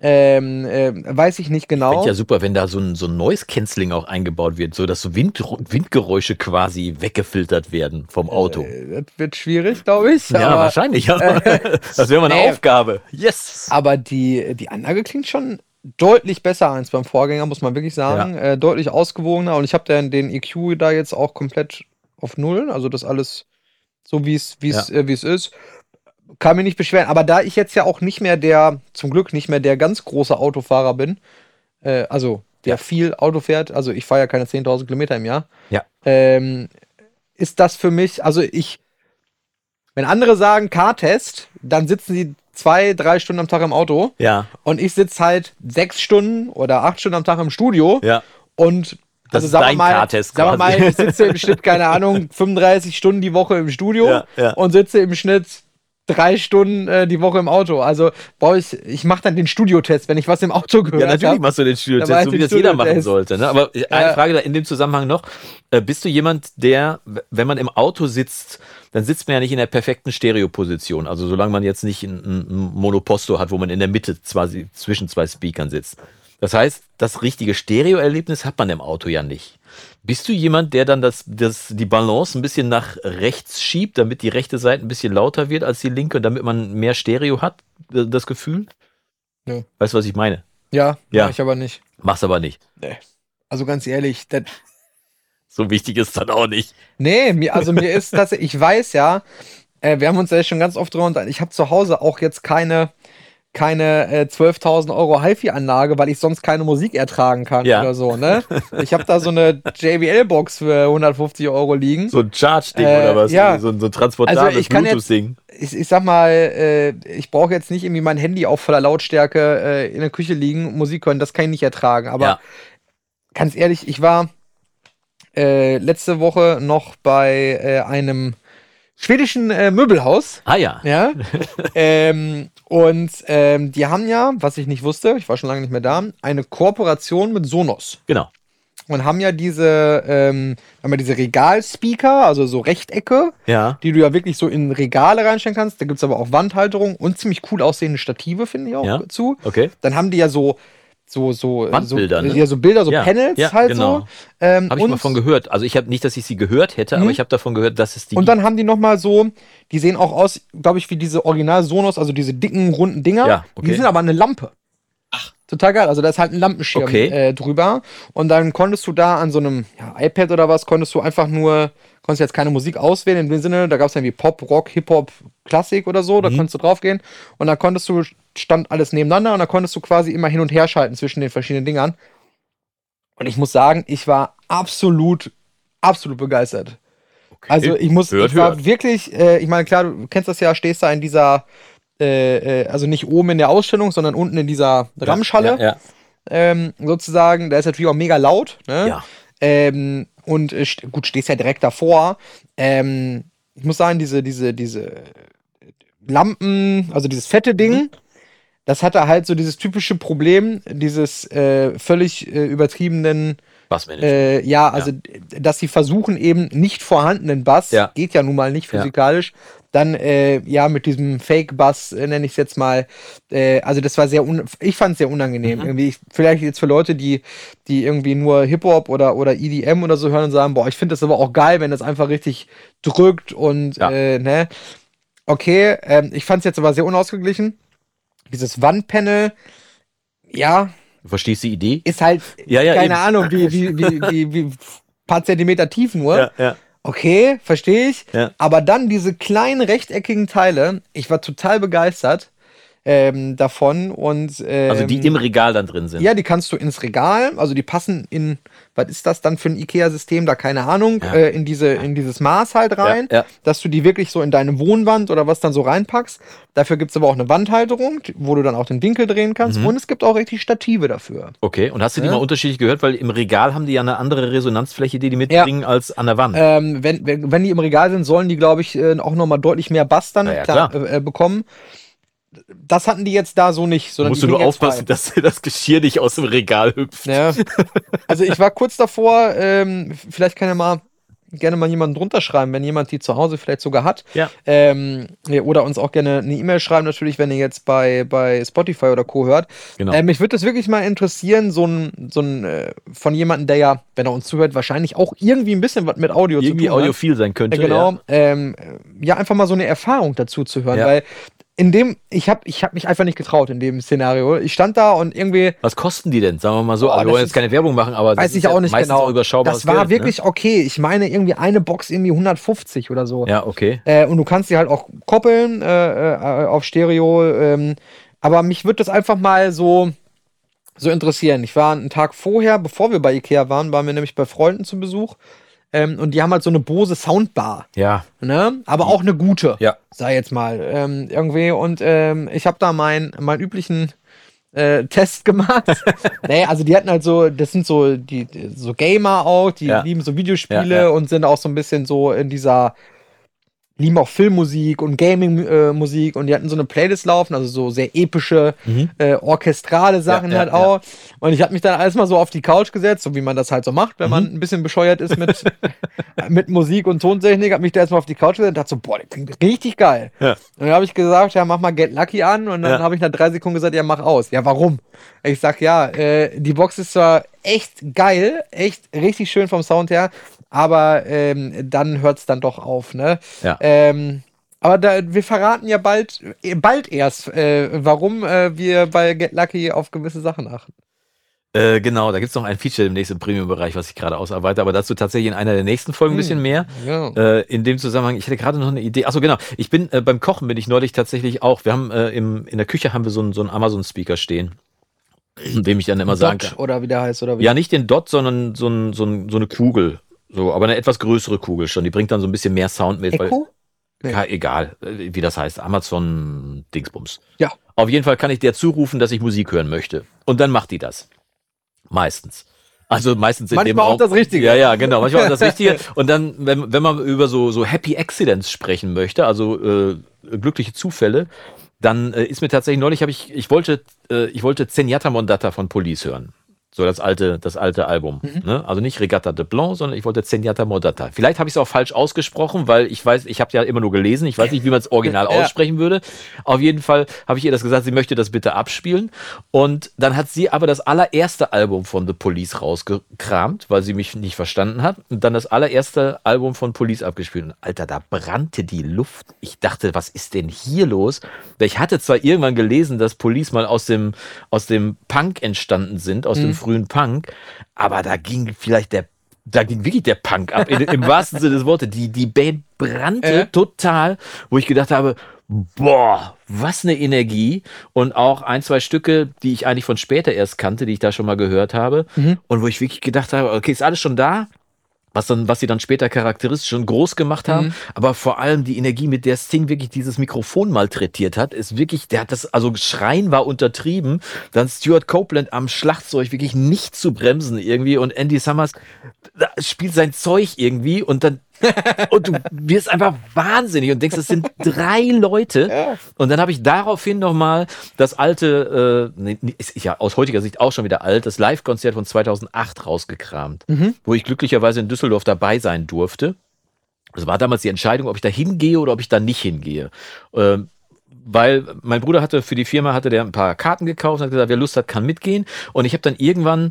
ähm, ähm, weiß ich nicht genau. Fände ja super, wenn da so ein, so ein Noise Cancelling auch eingebaut wird, so dass so Wind, Windgeräusche quasi weggefiltert werden vom Auto. Äh, Das wird schwierig, glaube ich. ja, aber- wahrscheinlich. Aber [laughs] das wäre mal eine. Aufgabe. Yes. Aber die, die Anlage klingt schon deutlich besser als beim Vorgänger, muss man wirklich sagen. Äh, deutlich ausgewogener. Und ich habe den, den EQ da jetzt auch komplett auf Null. Also das alles so, wie es wie es, äh, wie es ist. Kann mich nicht beschweren. Aber da ich jetzt ja auch nicht mehr der, zum Glück nicht mehr der ganz große Autofahrer bin, äh, also der Ja. viel Auto fährt, also ich fahre ja keine 10.000 Kilometer im Jahr, Ja. ähm, ist das für mich, also ich, wenn andere sagen Car-Test, dann sitzen sie zwei, drei Stunden am Tag im Auto Ja, und ich sitze halt sechs Stunden oder acht Stunden am Tag im Studio ja. und Das also ist dein mal, Car-Test sagen wir mal, quasi. ich [laughs] sitze im Schnitt, keine Ahnung, 35 Stunden die Woche im Studio Ja, ja. und sitze im Schnitt drei Stunden äh, die Woche im Auto. Also brauche ich, ich mache dann den Studiotest, wenn ich was im Auto gehört Ja, natürlich habe. machst du den Studiotest, so wie das jeder machen sollte. Ne? Aber eine Ja. Frage da in dem Zusammenhang noch. Äh, Bist du jemand, der, wenn man im Auto sitzt, dann sitzt man ja nicht in der perfekten Stereoposition. Also solange man jetzt nicht ein, ein Monoposto hat, wo man in der Mitte quasi zwischen zwei Speakern sitzt. Das heißt, das richtige Stereo-Erlebnis hat man im Auto ja nicht. Bist du jemand, der dann das, das, die Balance ein bisschen nach rechts schiebt, damit die rechte Seite ein bisschen lauter wird als die linke, damit man mehr Stereo hat, das Gefühl? Nö. Weißt du, was ich meine? Ja, Ja. mach ich aber nicht. Mach's aber nicht. Also ganz ehrlich, das, [laughs] So wichtig ist dann auch nicht. Nee, also mir ist [laughs] das, ich weiß ja, äh, wir haben uns ja schon ganz oft drüber unterhalten, ich habe zu Hause auch jetzt keine, keine äh, 12.000 Euro HiFi-Anlage, weil ich sonst keine Musik ertragen kann Ja. oder so, ne? [laughs] Ich habe da so eine JBL-Box für 150 Euro liegen. So ein Charge-Ding Äh, oder was? ja. So, ein- so ein transportables Also ich kann jetzt- Bluetooth-Ding. Ich, ich sag mal, äh, ich brauche jetzt nicht irgendwie mein Handy auf voller Lautstärke äh, in der Küche liegen, Musik hören, das kann ich nicht ertragen. Aber Ja. ganz ehrlich, ich war äh, letzte Woche noch bei äh, einem schwedischen äh, Möbelhaus. Ah ja. Ja. [laughs] ähm, und ähm, die haben ja, was ich nicht wusste, ich war schon lange nicht mehr da, eine Kooperation mit Sonos. Genau. Und haben ja diese, ähm, haben ja diese Regalspeaker, also so Rechtecke, Ja. die du ja wirklich so in Regale reinstellen kannst. Da gibt es aber auch Wandhalterung und ziemlich cool aussehende Stative, finde ich auch Ja. zu. Okay. Dann haben die ja so, so, so, Wandbilder, so, ne? ja, so Bilder, so Ja, Panels ja, halt genau. so. Ähm, Habe ich und, mal von gehört. Also ich habe nicht, dass ich sie gehört hätte, Mhm. aber ich habe davon gehört, dass es die und dann haben die nochmal so, die sehen auch aus, glaube ich, wie diese Original Sonos, also diese dicken, runden Dinger. Ja, okay. Die sind aber eine Lampe. Total geil. Also da ist halt ein Lampenschirm Okay. äh, drüber. Und dann konntest du da an so einem ja, iPad oder was, konntest du einfach nur, konntest jetzt keine Musik auswählen in dem Sinne, da gab es irgendwie Pop, Rock, Hip-Hop, Klassik oder so, da Mhm. konntest du draufgehen. Und dann konntest du, stand alles nebeneinander und dann konntest du quasi immer hin und her schalten zwischen den verschiedenen Dingern. Und ich muss sagen, ich war absolut, absolut begeistert. Okay. Also ich muss, Hört, ich war hört. wirklich, äh, ich meine, klar, du kennst das ja, stehst da in dieser, äh, äh, also nicht oben in der Ausstellung, sondern unten in dieser Ramschhalle, Ja, ja. ähm, sozusagen. Da ist natürlich auch mega laut, ne? ja. Ähm, und äh, gut, stehst ja direkt davor. Ähm, ich muss sagen, diese, diese, diese Lampen, also dieses fette Ding, das hatte halt so dieses typische Problem, dieses äh, völlig äh, übertriebenen Bassmanagement. Äh, ja, also dass sie versuchen eben nicht vorhandenen Bass, Ja. geht ja nun mal nicht Ja. physikalisch, dann äh, ja mit diesem Fake-Bass, äh, nenne ich es jetzt mal, äh, also das war sehr, ich fand es sehr unangenehm. Mhm. Irgendwie, ich, vielleicht jetzt für Leute, die, die irgendwie nur Hip-Hop oder, oder EDM oder so hören und sagen, boah, ich finde das aber auch geil, wenn das einfach richtig drückt und Ja. äh, ne. Okay, ähm, ich fand es jetzt aber sehr unausgeglichen. Dieses Wandpanel, ja, Du verstehst die Idee? ist halt, Ja, ja, keine eben. Ahnung, wie, wie, wie, [laughs] wie, wie paar Zentimeter tief nur. ja. Okay, verstehe ich. Ja. Aber dann diese kleinen rechteckigen Teile, ich war total begeistert ähm, davon und ähm, Also die im Regal dann drin sind. ja, die kannst du ins Regal, also die passen in, was ist das dann für ein IKEA-System, da keine Ahnung, Ja. äh, in, diese, in dieses Maß halt rein, Ja, ja. dass du die wirklich so in deine Wohnwand oder was dann so reinpackst. Dafür gibt es aber auch eine Wandhalterung, wo du dann auch den Winkel drehen kannst Mhm. und es gibt auch richtig Stative dafür. Okay, und hast du die mal unterschiedlich gehört? Weil im Regal haben die ja eine andere Resonanzfläche, die die mitbringen, als an der Wand. Ähm, wenn, wenn, wenn die im Regal sind, sollen die, glaube ich, äh, auch nochmal deutlich mehr Bass dann klar, klar. Äh, äh, bekommen. Das hatten die jetzt da so nicht. Sondern Musst du nur aufpassen, dass das Geschirr nicht aus dem Regal hüpft. Ja. Also ich war kurz davor, ähm, vielleicht kann ja mal gerne mal jemanden drunter schreiben, wenn jemand die zu Hause vielleicht sogar hat. Ja. Ähm, oder uns auch gerne eine E-Mail schreiben, natürlich, wenn ihr jetzt bei, bei Spotify oder Co. hört. Genau. Äh, mich würde das wirklich mal interessieren, so ein, so ein äh, von jemandem, der ja, wenn er uns zuhört, wahrscheinlich auch irgendwie ein bisschen was mit Audio Irgendwie zu tun hat. audiophil sein könnte. Ja, genau. Ja. Ähm, ja, einfach mal so eine Erfahrung dazu zu hören, Ja. weil in dem, ich habe ich hab mich einfach nicht getraut in dem Szenario. Ich stand da und irgendwie, Was kosten die denn? Sagen wir mal so. Boah, also, wir wollen jetzt keine Werbung machen, aber weiß ich auch nicht genau. Auch überschaubares das war Geld, ne? wirklich okay. Ich meine irgendwie eine Box irgendwie 150 oder so. Ne? Ja, okay. Äh, und du kannst sie halt auch koppeln äh, äh, auf Stereo. Ähm, aber mich würde das einfach mal so, so interessieren. Ich war einen Tag vorher, bevor wir bei Ikea waren, waren wir nämlich bei Freunden zu Besuch. Ähm, und die haben halt so eine Bose Soundbar. Ja. Ne? Aber auch eine gute. Ja. Sei jetzt mal. Ähm, irgendwie. Und ähm, ich habe da meinen meinen üblichen äh, Test gemacht. [laughs] nee, also die hatten halt so, das sind so die die- so Gamer auch, die Ja. lieben so Videospiele Ja, ja. und sind auch so ein bisschen so in dieser lieben auch Filmmusik und Gaming-Musik und die hatten so eine Playlist laufen, also so sehr epische, Mhm. äh, orchestrale Sachen Ja, ja, halt auch. Und ich habe mich dann alles mal so auf die Couch gesetzt, so wie man das halt so macht, wenn man Mhm. ein bisschen bescheuert ist mit, [laughs] mit Musik und Tontechnik, habe mich da erstmal auf die Couch gesetzt und dachte so, boah, das klingt richtig geil. Ja. Und dann habe ich gesagt, ja, mach mal Get Lucky an und dann Ja. habe ich nach drei Sekunden gesagt, ja, mach aus. Ja, warum? Ich sag, ja, äh, die Box ist zwar echt geil, echt richtig schön vom Sound her, aber ähm, dann hört es dann doch auf, ne? Ja. Ähm, aber da, wir verraten ja bald, bald erst, äh, warum äh, wir bei Get Lucky auf gewisse Sachen achten. Äh, genau, da gibt es noch ein Feature im nächsten Premium-Bereich, was ich gerade ausarbeite, aber dazu tatsächlich in einer der nächsten Folgen ein bisschen mehr. Ja. Äh, in dem Zusammenhang, ich hatte gerade noch eine Idee. Achso, genau. Ich bin äh, beim Kochen bin ich neulich tatsächlich auch. Wir haben äh, im, in der Küche haben wir so einen so einen Amazon-Speaker stehen, dem ich dann immer sagen Dodge kann. oder wie der heißt, oder wie? Ja, nicht den Dot, sondern so, ein, so, ein, so eine Kugel. So, aber eine etwas größere Kugel schon. Die bringt dann so ein bisschen mehr Sound mit. Echo? Nee. ja, egal, wie das heißt. Amazon Dingsbums. Ja. Auf jeden Fall kann ich der zurufen, dass ich Musik hören möchte. Und dann macht die das. Meistens. Also meistens in dem Manchmal auch Raum- das Richtige. Ja, ja, genau. Manchmal auch das [laughs] Richtige. Und dann, wenn, wenn man über so, so Happy Accidents sprechen möchte, also äh, glückliche Zufälle, dann äh, ist mir tatsächlich neulich, habe ich, ich wollte, äh, ich wollte Zenyatta Mondata von Police hören. So das alte, das alte Album. Mhm. Ne? Also nicht Regatta de Blanc, sondern ich wollte Zenyatta Mondata. Vielleicht habe ich es auch falsch ausgesprochen, weil ich weiß, ich habe ja immer nur gelesen. Ich weiß nicht, wie man es [laughs] original Ja. aussprechen würde. Auf jeden Fall habe ich ihr das gesagt, sie möchte das bitte abspielen. Und dann hat sie aber das allererste Album von The Police rausgekramt, weil sie mich nicht verstanden hat. Und dann das allererste Album von Police abgespielt. Und Alter, da brannte die Luft. Ich dachte, was ist denn hier los? Ich hatte zwar irgendwann gelesen, dass Police mal aus dem, aus dem Punk entstanden sind, aus dem frühen Punk, aber da ging vielleicht der da ging wirklich der Punk ab, in, im wahrsten Sinne des Wortes. Die, die Band brannte Äh. total, wo ich gedacht habe, boah, was eine Energie. Und auch ein, zwei Stücke, die ich eigentlich von später erst kannte, die ich da schon mal gehört habe. Und wo ich wirklich gedacht habe, okay, ist alles schon da. Was, dann, was sie dann später charakteristisch und groß gemacht haben, aber vor allem die Energie, mit der Sting wirklich dieses Mikrofon malträtiert hat, ist wirklich, der hat das, also Schreien war untertrieben, dann Stuart Copeland am Schlagzeug wirklich nicht zu bremsen irgendwie und Andy Summers spielt sein Zeug irgendwie und dann und du wirst einfach wahnsinnig und denkst, es sind [laughs] drei Leute. Ja. Und dann habe ich daraufhin nochmal das alte, äh, nee, ist ja aus heutiger Sicht auch schon wieder alt, das Live-Konzert von 2008 rausgekramt, Mhm. wo ich glücklicherweise in Düsseldorf dabei sein durfte. Das war damals die Entscheidung, ob ich da hingehe oder ob ich da nicht hingehe. Ähm, weil mein Bruder hatte für die Firma hatte der ein paar Karten gekauft und hat gesagt, wer Lust hat, kann mitgehen. Und ich habe dann irgendwann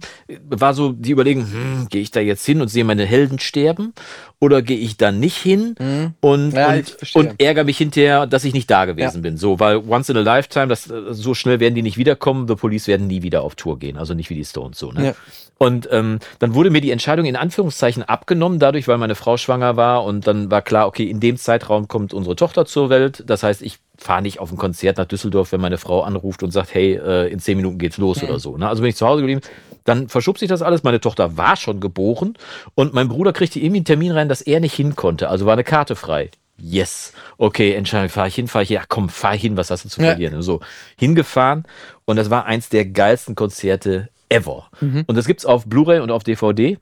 war so die Überlegung, hm, gehe ich da jetzt hin und sehe meine Helden sterben oder gehe ich da nicht hin und, Mhm. Ja, ich und, und ärgere mich hinterher, dass ich nicht da gewesen bin. So, weil once in a lifetime, das, so schnell werden die nicht wiederkommen. The Police werden nie wieder auf Tour gehen, also nicht wie die Stones so. Ne? Ja. Und ähm, dann wurde mir die Entscheidung in Anführungszeichen abgenommen, dadurch, weil meine Frau schwanger war und dann war klar, okay, in dem Zeitraum kommt unsere Tochter zur Welt. Das heißt, ich fahre nicht auf ein Konzert nach Düsseldorf, wenn meine Frau anruft und sagt, hey, äh, in zehn Minuten geht's los oder so. Ne? Also bin ich zu Hause geblieben. Dann verschob sich das alles. Meine Tochter war schon geboren und mein Bruder kriegte irgendwie einen Termin rein, dass er nicht hin konnte. Also war eine Karte frei. Yes. Okay, Entscheidung, fahre ich hin, fahre ich hin. Ja, komm, fahr hin, was hast du zu Ja. verlieren? So, hingefahren und das war eins der geilsten Konzerte ever. Und das gibt's auf Blu-ray und auf DVD.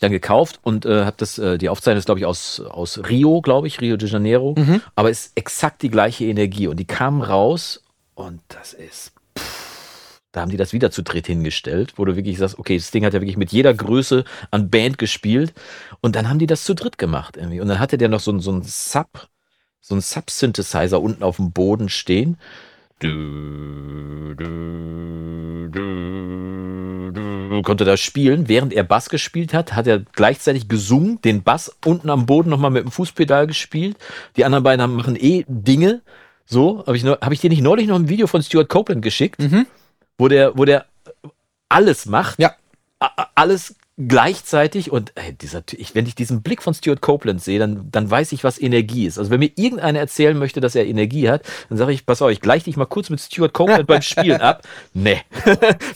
Ich dann gekauft und äh, habe das, äh, die Aufzeichnung ist, glaube ich, aus, aus Rio, glaube ich, Rio de Janeiro. Aber ist exakt die gleiche Energie. Und die kamen raus und das ist. pff, Da haben die das wieder zu dritt hingestellt, wo du wirklich sagst, okay, das Ding hat ja wirklich mit jeder Größe an Band gespielt. Und dann haben die das zu dritt gemacht irgendwie. Und dann hatte der noch so, so ein Sub, so ein Sub-Synthesizer unten auf dem Boden stehen. Konnte da spielen. Während er Bass gespielt hat, hat er gleichzeitig gesungen, den Bass unten am Boden nochmal mit dem Fußpedal gespielt. Die anderen beiden haben, machen eh Dinge. So, habe ich, hab ich dir nicht neulich noch ein Video von Stuart Copeland geschickt, wo der, wo der alles macht. Ja. Alles gleichzeitig und ey, dieser, Ty- ich, wenn ich diesen Blick von Stuart Copeland sehe, dann, dann weiß ich, was Energie ist. Also wenn mir irgendeiner erzählen möchte, dass er Energie hat, dann sage ich, pass auf, ich gleich dich mal kurz mit Stuart Copeland beim Spielen ab. [laughs] Nee.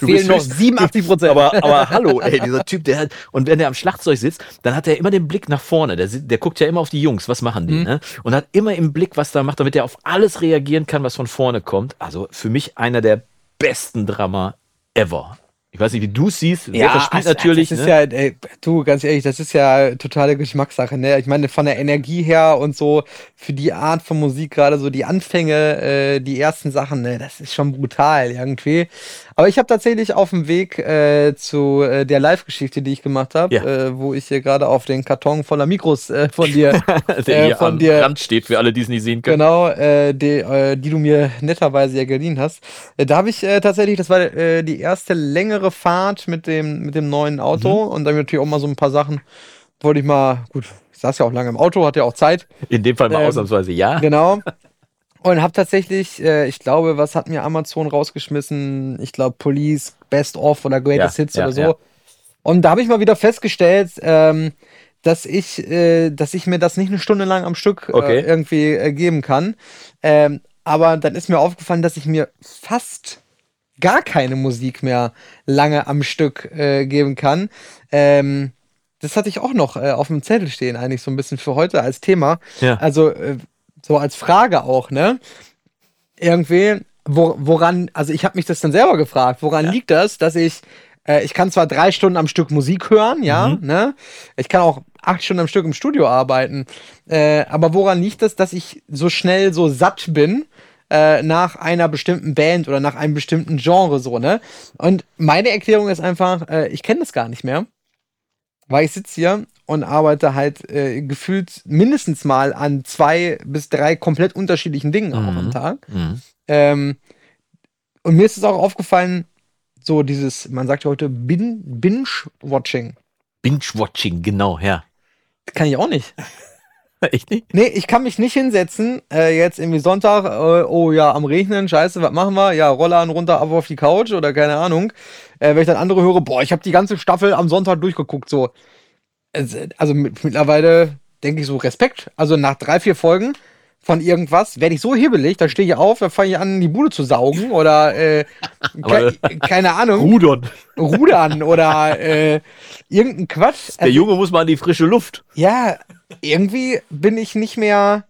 Du Fehlen noch höchst- 87 Prozent. aber, aber [laughs] hallo, ey, dieser Typ, der hat, und wenn der am Schlagzeug sitzt, dann hat er immer den Blick nach vorne. Der, der guckt ja immer auf die Jungs, was machen die, ne? Und hat immer im Blick, was da macht, damit er auf alles reagieren kann, was von vorne kommt. Also für mich einer der besten Drama ever. Ich weiß nicht, wie du siehst. Ja, verspielt also, natürlich. Das ist ne? ja, ey, du, ganz ehrlich, das ist ja totale Geschmackssache, ne? Ich meine, von der Energie her und so, für die Art von Musik, gerade so die Anfänge, äh, die ersten Sachen, ne, das ist schon brutal irgendwie. Aber ich habe tatsächlich auf dem Weg äh, zu äh, der Live-Geschichte, die ich gemacht habe, Ja. äh, wo ich hier gerade auf den Karton voller Mikros äh, von dir, [laughs] der äh, hier von am dir Rand steht, für alle, die es nicht sehen können. Genau, äh, die, äh, die du mir netterweise ja geliehen hast. Äh, da habe ich äh, tatsächlich, das war äh, die erste längere Fahrt mit dem, mit dem neuen Auto und dann natürlich auch mal so ein paar Sachen, wollte ich mal, gut, ich saß ja auch lange im Auto, hatte ja auch Zeit, In dem Fall mal Ähm, ausnahmsweise ja. genau. [laughs] Und habe tatsächlich, äh, ich glaube, was hat mir Amazon rausgeschmissen? Ich glaube, Police, Best of oder Greatest Ja, Hits ja, oder so. ja. Und da habe ich mal wieder festgestellt, ähm, dass ich, äh, dass ich mir das nicht eine Stunde lang am Stück Okay. äh, irgendwie äh, geben kann. Ähm, aber dann ist mir aufgefallen, dass ich mir fast gar keine Musik mehr lange am Stück äh, geben kann. Ähm, das hatte ich auch noch äh, auf dem Zettel stehen, eigentlich so ein bisschen für heute als Thema. Ja. Also äh, so als Frage auch, ne? Irgendwie, wo, woran, also ich habe mich das dann selber gefragt, woran liegt das, dass ich, äh, ich kann zwar drei Stunden am Stück Musik hören, ja, Mhm. ne? Ich kann auch acht Stunden am Stück im Studio arbeiten, äh, aber woran liegt das, dass ich so schnell so satt bin? äh, nach einer bestimmten Band oder nach einem bestimmten Genre so, ne? Und meine Erklärung ist einfach, äh, ich kenne das gar nicht mehr, weil ich sitze hier und arbeite halt äh, gefühlt mindestens mal an zwei bis drei komplett unterschiedlichen Dingen auch Mhm. am Tag. Mhm. Ähm, und mir ist es auch aufgefallen, so dieses, man sagt ja heute Bin- Binge-Watching. Binge-Watching, genau, ja. Kann ich auch nicht. [laughs] Echt nicht? Nee, ich kann mich nicht hinsetzen, äh, jetzt irgendwie Sonntag, äh, oh ja, am Regnen, scheiße, was machen wir? Ja, Rollern runter, ab auf die Couch oder keine Ahnung. Äh, wenn ich dann andere höre, boah, ich habe die ganze Staffel am Sonntag durchgeguckt, so. Also, also mit, mittlerweile denke ich so, Respekt. Also nach drei, vier Folgen von irgendwas werde ich so hibbelig, da stehe ich auf, da fange ich an, die Bude zu saugen oder äh, [laughs] ke keine Ahnung, Rudern. rudern [laughs] oder äh, irgendein Quatsch. Der Junge muss mal in die frische Luft. Ja, irgendwie bin ich nicht mehr.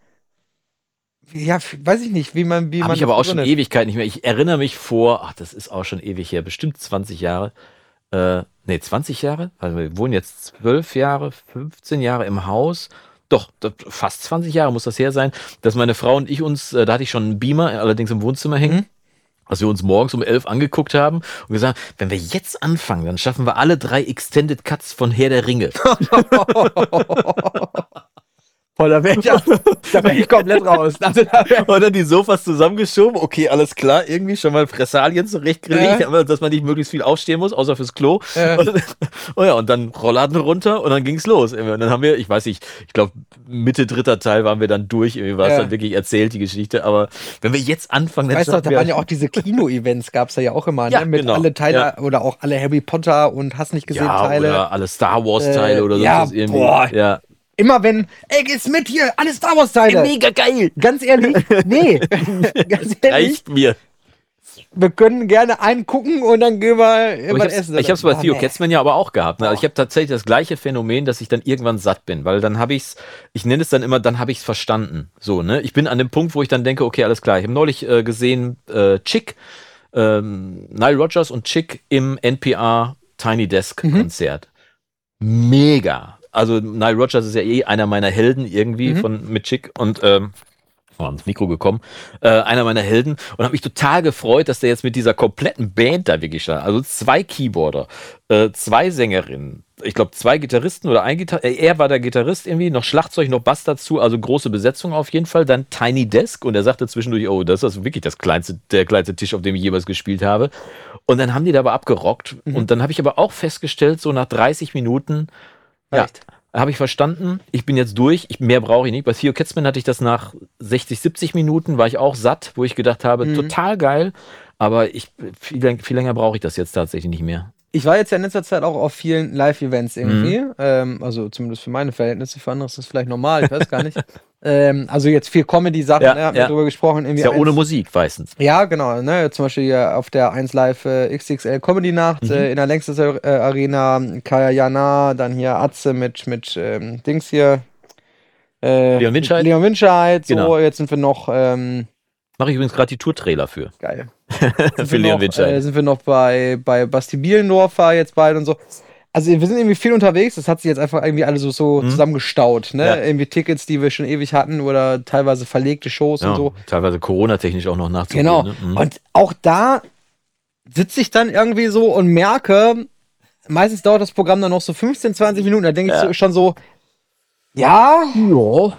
Ja, weiß ich nicht, wie man, wie man. Habe ich aber auch schon. Ewigkeit nicht mehr. Ich erinnere mich vor, ach, das ist auch schon ewig her, bestimmt 20 Jahre. Äh, nee, 20 Jahre? Also wir wohnen jetzt 12 Jahre, 15 Jahre im Haus. doch, fast 20 Jahre muss das her sein, dass meine Frau und ich uns, äh, da hatte ich schon einen Beamer, allerdings im Wohnzimmer hängen. Mhm. Als wir uns morgens um elf angeguckt haben und gesagt, wenn wir jetzt anfangen, dann schaffen wir alle drei Extended Cuts von Herr der Ringe. [laughs] [laughs] Boah, da wäre ich, ja- [laughs] da wär ich komplett raus. Also, da dann die Sofas zusammengeschoben. Okay, alles klar, irgendwie schon mal Fressalien zurechtgelegt, Ja. aber dass man nicht möglichst viel aufstehen muss, außer fürs Klo. Ja. Und, [laughs] oh ja, und dann Rollladen runter und dann ging's los. Und dann haben wir, ich weiß nicht, ich glaube Mitte dritter Teil waren wir dann durch. Irgendwie war es Ja. dann wirklich erzählt, die Geschichte. Aber wenn wir jetzt anfangen, dann weißt du, da waren ja auch diese Kino-Events, gab es ja auch immer, Ja, ne? Mit genau. alle Teile oder auch alle Harry Potter und hast nicht gesehen ja, Teile. oder alle Star Wars Teile Äh, oder so. ja, irgendwie. boah. Ja. Immer wenn, ey, geht's mit hier, alle Star Wars-Teile. Mega geil. Ganz ehrlich, nee. [laughs] Ganz ehrlich, Reicht mir. wir können gerne einen gucken und dann gehen wir irgendwann essen. ich hab's bei Ah, Theo nee. Katzmann ja aber auch gehabt. Ne? Also ich habe tatsächlich das gleiche Phänomen, dass ich dann irgendwann satt bin, weil dann habe ich's, ich nenne es dann immer, dann habe ich's verstanden. So, ne? Ich bin an dem Punkt, wo ich dann denke, okay, alles klar. Ich habe neulich äh, gesehen, äh, Chick, ähm, Nile Rogers und Chick im NPR Tiny Desk Mhm. Konzert. Mega. Also Nile Rogers ist ja eh einer meiner Helden irgendwie Mhm. von mit Chick und ähm, oh, ans Mikro gekommen, äh, einer meiner Helden und habe mich total gefreut, dass der jetzt mit dieser kompletten Band da wirklich stand. Also zwei Keyboarder, äh, zwei Sängerinnen, ich glaube zwei Gitarristen oder ein Gitar äh, er war der Gitarrist irgendwie, noch Schlagzeug, noch Bass dazu, also große Besetzung auf jeden Fall. Dann Tiny Desk und er sagte zwischendurch, oh, das ist wirklich das kleinste, der kleinste Tisch, auf dem ich jemals gespielt habe. Und dann haben die da aber abgerockt und dann habe ich aber auch festgestellt, so nach 30 Minuten, ja, habe ich verstanden. Ich bin jetzt durch. Ich, mehr brauche ich nicht. Bei Theo Katzmann hatte ich das nach 60, 70 Minuten, war ich auch satt, wo ich gedacht habe, Mhm. total geil. Aber ich, viel, viel länger brauche ich das jetzt tatsächlich nicht mehr. Ich war jetzt ja in letzter Zeit auch auf vielen Live-Events irgendwie. Mhm. Ähm, also zumindest für meine Verhältnisse, für andere ist das vielleicht normal, ich weiß gar nicht. [laughs] ähm, also jetzt viel Comedy-Sachen, Ja, ne, haben ja. wir drüber gesprochen. Irgendwie Ist ja ohne eins- Musik meistens. Ja, genau. Ne? Zum Beispiel hier auf der 1 Live äh, XXL Comedy Nacht Mhm. äh, in der Längstes äh, Arena, Kaya Jana, dann hier Atze mit, mit ähm, Dings hier. Äh, Leon Winscheid? Leon Winscheid, so, Genau. jetzt sind wir noch, ähm, Mache ich übrigens gerade die Tour-Trailer für. geil. [laughs] für Leon noch, Winscheid. äh, sind wir noch bei, bei Basti Bielendorfer jetzt beide und so. Also wir sind irgendwie viel unterwegs, das hat sich jetzt einfach irgendwie alles so, so Mhm. zusammengestaut, ne? Ja. Irgendwie Tickets, die wir schon ewig hatten oder teilweise verlegte Shows ja, und so. Teilweise Corona-technisch auch noch nachzuholen. Genau. Ne? Mhm. Und auch da sitze ich dann irgendwie so und merke, meistens dauert das Programm dann noch so 15, 20 Minuten, da denke ich Ja. so, schon so, ja, ja,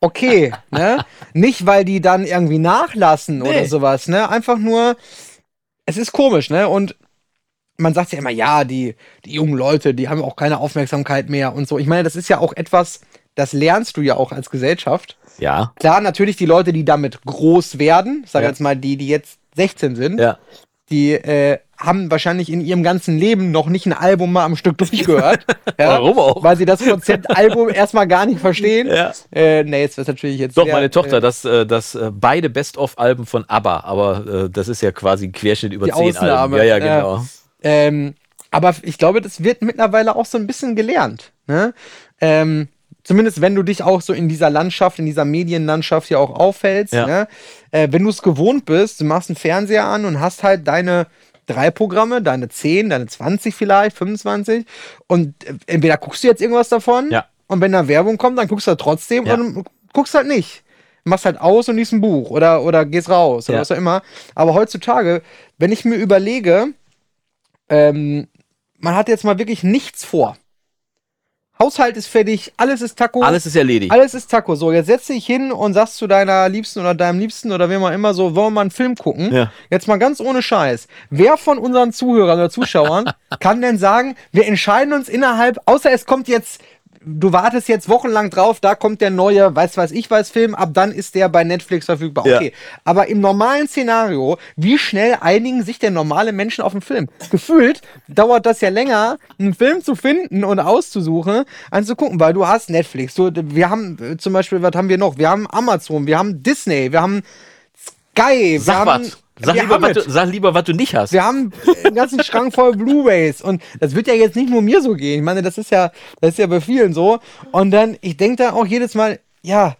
okay, ne? [laughs] Nicht, weil die dann irgendwie nachlassen Nee. oder sowas, ne? Einfach nur, es ist komisch, ne? Und man sagt ja immer, ja, die, die jungen Leute, die haben auch keine Aufmerksamkeit mehr und so. Ich meine, das ist ja auch etwas, das lernst du ja auch als Gesellschaft. ja. Klar, natürlich die Leute, die damit groß werden, ich sag Ja. jetzt mal die, die jetzt 16 sind, Ja. die äh, haben wahrscheinlich in ihrem ganzen Leben noch nicht ein Album mal am Stück durchgehört. [laughs] ja, Warum auch? Weil sie das Konzept Album erstmal gar nicht verstehen. Ja. Äh, nee, jetzt wird natürlich jetzt. Doch, sehr, meine Tochter, äh, das, äh, das äh, beide Best-of-Alben von ABBA, aber äh, das ist ja quasi ein Querschnitt über Die zehn Alben. Ausnahme, Ja, ja, ja. genau. Ähm, aber ich glaube, das wird mittlerweile auch so ein bisschen gelernt. Ne? Ähm, zumindest wenn du dich auch so in dieser Landschaft, in dieser Medienlandschaft ja auch aufhältst. Ja. Ne? Äh, wenn du es gewohnt bist, du machst einen Fernseher an und hast halt deine drei Programme, deine 10, deine 20 vielleicht, 25 und äh, entweder guckst du jetzt irgendwas davon Ja. und wenn da Werbung kommt, dann guckst du halt trotzdem Ja. und guckst halt nicht. Machst halt aus und liest ein Buch oder, oder gehst raus oder was auch immer. Aber heutzutage, wenn ich mir überlege, ähm, man hat jetzt mal wirklich nichts vor. Haushalt ist fertig, alles ist Taco. Alles ist erledigt. Alles ist Taco. So, jetzt setz dich hin und sagst zu deiner Liebsten oder deinem Liebsten oder wem auch immer so, wollen wir mal einen Film gucken? Ja. Jetzt mal ganz ohne Scheiß. Wer von unseren Zuhörern oder Zuschauern [laughs] kann denn sagen, wir entscheiden uns innerhalb, außer es kommt jetzt, du wartest jetzt wochenlang drauf, da kommt der neue, weiß was ich weiß Film, ab dann ist der bei Netflix verfügbar. Ja. Okay. Aber im normalen Szenario, wie schnell einigen sich denn normale Menschen auf einen Film? Gefühlt dauert das ja länger, einen Film zu finden und auszusuchen, anzugucken, weil du hast Netflix. Du, wir haben äh, zum Beispiel, was haben wir noch? Wir haben Amazon, wir haben Disney, wir haben Sky, wir Sag haben, was. Sag lieber, was du, sag lieber, was du nicht hast. Wir haben einen ganzen Schrank voll Blu-rays und das wird ja jetzt nicht nur mir so gehen. Ich meine, das ist ja, das ist ja bei vielen so. Und dann, ich denke da auch jedes Mal, ja,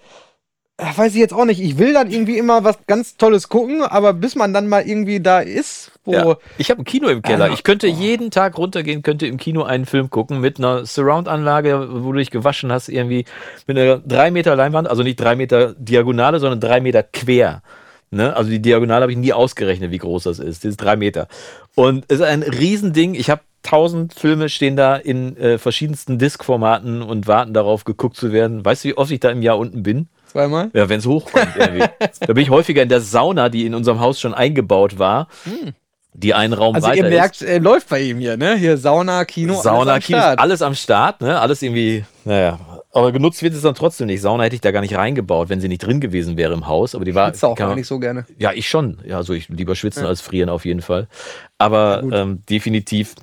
weiß ich jetzt auch nicht. Ich will dann irgendwie immer was ganz Tolles gucken, aber bis man dann mal irgendwie da ist, wo. Ja. Ich habe ein Kino im Keller. Ah, Ich könnte jeden Tag runtergehen, könnte im Kino einen Film gucken mit einer Surround-Anlage, wo du dich gewaschen hast, irgendwie mit einer drei Meter Leinwand, also nicht drei Meter Diagonale, sondern drei Meter quer. Ne? Also die Diagonale habe ich nie ausgerechnet, wie groß das ist. Das ist drei Meter. Und es ist ein Riesending. Ich habe tausend Filme stehen da in äh, verschiedensten Diskformaten und warten darauf, geguckt zu werden. Weißt du, wie oft ich da im Jahr unten bin? Zweimal? Ja, wenn es hochkommt. [laughs] da bin ich häufiger in der Sauna, die in unserem Haus schon eingebaut war, die einen Raum Also weiter ihr ist. merkt, äh, läuft bei ihm hier, ne? Hier Sauna, Kino, Sauna, alles am Kino, Start. alles am Start, ne? Alles irgendwie, naja. Aber genutzt wird es dann trotzdem nicht. Sauna hätte ich da gar nicht reingebaut, wenn sie nicht drin gewesen wäre im Haus. Aber die war. Schwitzt auch gar nicht so gerne. Ja, ich schon. Ja, also ich lieber schwitzen als frieren auf jeden Fall. Aber ähm, definitiv.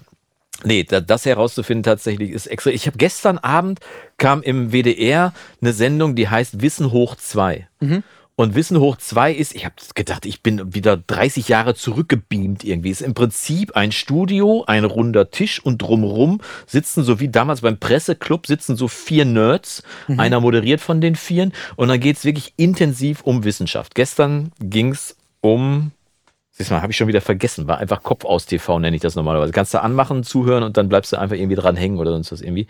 Nee, da, das herauszufinden tatsächlich ist extra. Ich habe gestern Abend kam im WDR eine Sendung, die heißt Wissen hoch 2. Und Wissen hoch 2 ist, ich habe gedacht, ich bin wieder 30 Jahre zurückgebeamt irgendwie. Ist im Prinzip ein Studio, ein runder Tisch und drumrum sitzen, so wie damals beim Presseclub, sitzen so vier Nerds. Einer moderiert von den Vieren. Und dann geht's wirklich intensiv um Wissenschaft. Gestern ging's um Siehst mal, habe ich schon wieder vergessen. War einfach Kopf aus TV, nenne ich das normalerweise. Kannst du anmachen, zuhören und dann bleibst du einfach irgendwie dran hängen oder sonst was irgendwie.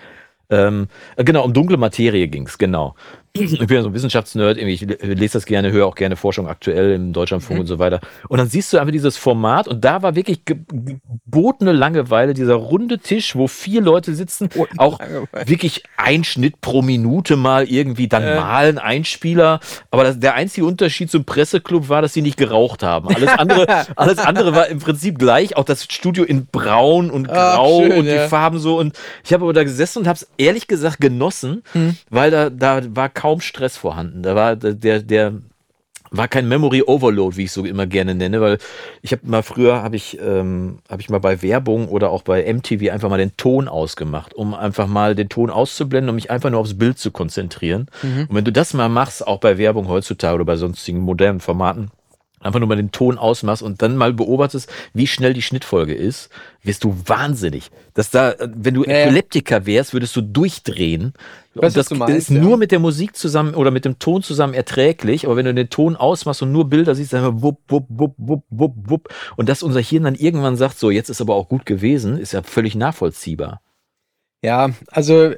Ähm, äh, genau, um dunkle Materie ging's genau. Ich bin ja so ein Wissenschaftsnerd, ich le- lese das gerne, höre auch gerne Forschung aktuell im Deutschlandfunk und so weiter. Und dann siehst du einfach dieses Format und da war wirklich ge- gebotene Langeweile, dieser runde Tisch, wo vier Leute sitzen, auch Langeweile. wirklich ein Schnitt pro Minute mal irgendwie, dann mal ein Einspieler. Aber das, der einzige Unterschied zum Presseclub war, dass sie nicht geraucht haben. Alles andere, [laughs] alles andere war im Prinzip gleich. Auch das Studio in Braun und Ach, Grau schön, und die ja. Farben so. Und ich habe aber da gesessen und habe es ehrlich gesagt genossen, Hm. weil da, da war kaum Stress vorhanden. Da war der, der, war kein Memory Overload, wie ich so immer gerne nenne, weil ich habe mal früher habe ich ähm, habe ich mal bei Werbung oder auch bei MTV einfach mal den Ton ausgemacht, um einfach mal den Ton auszublenden, um mich einfach nur aufs Bild zu konzentrieren. Und wenn du das mal machst, auch bei Werbung heutzutage oder bei sonstigen modernen Formaten, einfach nur mal den Ton ausmachst und dann mal beobachtest, wie schnell die Schnittfolge ist, wirst du wahnsinnig. Dass da, äh, wenn du ja. Epileptiker wärst, würdest du durchdrehen. und das meinst, ist ja. nur mit der Musik zusammen oder mit dem Ton zusammen erträglich, aber wenn du den Ton ausmachst und nur Bilder siehst, dann wupp, wupp, wupp, wupp, wupp, wupp. Und dass unser Hirn dann irgendwann sagt, so, jetzt ist aber auch gut gewesen, ist ja völlig nachvollziehbar. Ja, also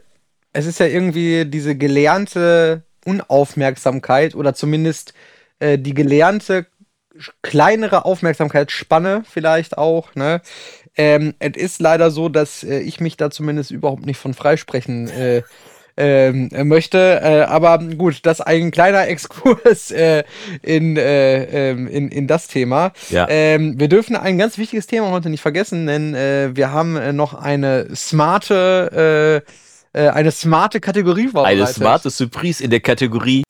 es ist ja irgendwie diese gelernte Unaufmerksamkeit oder zumindest äh, die gelernte kleinere Aufmerksamkeitsspanne vielleicht auch. Ne? Ähm, es ist leider so, dass äh, ich mich da zumindest überhaupt nicht von freisprechen äh, ähm, äh, möchte. Äh, aber gut, das ein kleiner [laughs] Exkurs äh, in, äh, ähm, in, in das Thema. Ja. Ähm, wir dürfen ein ganz wichtiges Thema heute nicht vergessen, denn äh, wir haben äh, noch eine smarte, äh, eine smarte Kategorie vorbereitet. Eine smarte Surprise in der Kategorie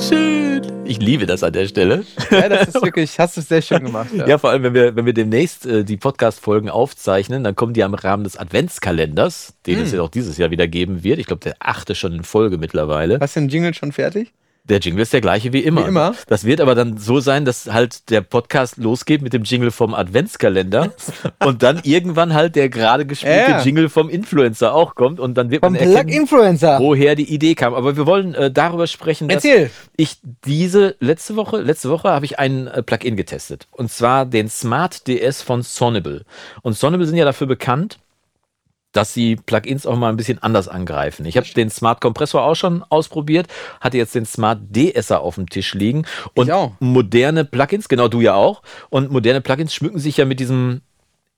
Schön. Ich liebe das an der Stelle. Ja, das ist wirklich, hast du sehr schön gemacht. Ja. Ja, vor allem, wenn wir, wenn wir demnächst äh, die Podcast-Folgen aufzeichnen, dann kommen die am Rahmen des Adventskalenders, den Hm. es ja auch dieses Jahr wieder geben wird. Ich glaube, der achte schon in Folge mittlerweile. Hast du den Jingle schon fertig? Der Jingle ist der gleiche wie immer. Wie immer? Das wird aber dann so sein, dass halt der Podcast losgeht mit dem Jingle vom Adventskalender [laughs] und dann irgendwann halt der gerade gespielte Ja. Jingle vom Influencer auch kommt und dann wird Vom man erkennen, Influencer. woher die Idee kam. Aber wir wollen äh, darüber sprechen, dass Erzähl. ich diese letzte Woche, letzte Woche habe ich ein äh, Plugin getestet. Und zwar den Smart DS von Sonnable. Und Sonnable sind ja dafür bekannt, dass sie Plugins auch mal ein bisschen anders angreifen. Ich habe den Smart Kompressor auch schon ausprobiert, hatte jetzt den Smart DSer auf dem Tisch liegen und moderne Plugins, genau du ja auch, und moderne Plugins schmücken sich ja mit diesem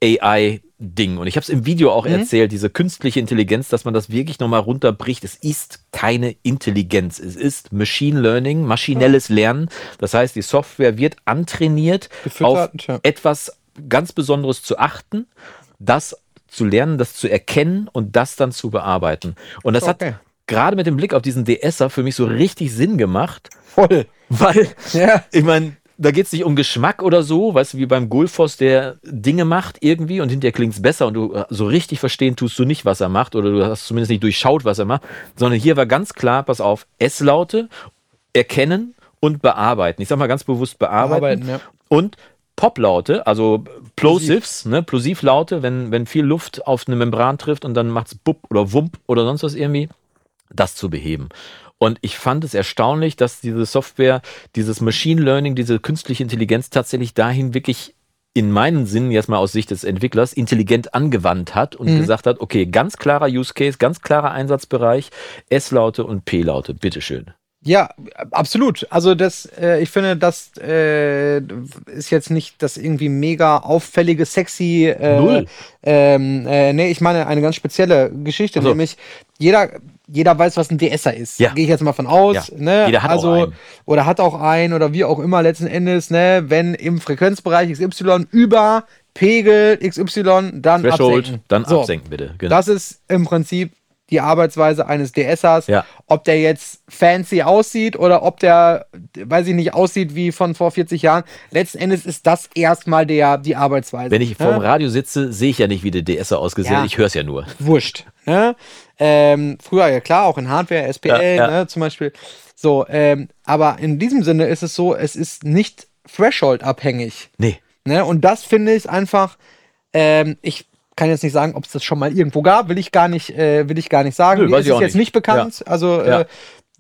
AI-Ding. Und ich habe es im Video auch erzählt, diese künstliche Intelligenz, dass man das wirklich nochmal runterbricht. Es ist keine Intelligenz. Es ist Machine Learning, maschinelles Lernen. Das heißt, die Software wird antrainiert, auf etwas ganz Besonderes zu achten, das zu lernen, das zu erkennen und das dann zu bearbeiten. Und das Okay. hat gerade mit dem Blick auf diesen DSer für mich so richtig Sinn gemacht, Voll. weil Ja. ich meine, da geht es nicht um Geschmack oder so, weißt du, wie beim Gulfos, der Dinge macht irgendwie und hinterher klingt es besser und du äh, so richtig verstehen tust du nicht, was er macht oder du hast zumindest nicht durchschaut, was er macht, sondern hier war ganz klar, pass auf, S-Laute erkennen und bearbeiten. Ich sag mal ganz bewusst bearbeiten. Bearbeiten, ja. Und Poplaute, also Plosives, ne, Plosivlaute, wenn, wenn viel Luft auf eine Membran trifft und dann macht's bupp oder wump oder sonst was irgendwie. das zu beheben. Und ich fand es erstaunlich, dass diese Software, dieses Machine Learning, diese künstliche Intelligenz tatsächlich dahin wirklich in meinen Sinn, jetzt mal aus Sicht des Entwicklers, intelligent angewandt hat und mhm. gesagt hat, okay, ganz klarer Use Case, ganz klarer Einsatzbereich, S-Laute und P-Laute, bitteschön. Ja, absolut. Also das, äh, ich finde, das äh, ist jetzt nicht das irgendwie mega auffällige, sexy. Äh, Null. Ähm, äh, nee, ich meine eine ganz spezielle Geschichte, also. nämlich jeder, jeder weiß, was ein DSer ist. Ja. Gehe ich jetzt mal von aus. Ja. Ne? Jeder hat also, auch einen. Oder hat auch einen oder wie auch immer letzten Endes, ne, wenn im Frequenzbereich XY über Pegel XY, dann Threshold, absenken. Dann so, absenken, bitte. Genau. Das ist im Prinzip die Arbeitsweise eines DSers. Ja. Ob der jetzt fancy aussieht oder ob der, weiß ich nicht, aussieht wie von vor 40 Jahren. Letzten Endes ist das erstmal der, die Arbeitsweise. Wenn ich vorm ja? Radio sitze, sehe ich ja nicht, wie der DSer ausgesehen ja. Ich höre es ja nur. Wurscht. Ne? Ähm, früher, ja klar, auch in Hardware, SPL ne, zum Beispiel. So, ähm, aber in diesem Sinne ist es so, es ist nicht Threshold-abhängig. Nee. Ne? Und das finde ich einfach, ähm, ich kann jetzt nicht sagen, ob es das schon mal irgendwo gab, will ich gar nicht, äh, will ich gar nicht sagen. Nö, Mir ist jetzt nicht, nicht bekannt, ja. also ja. Äh,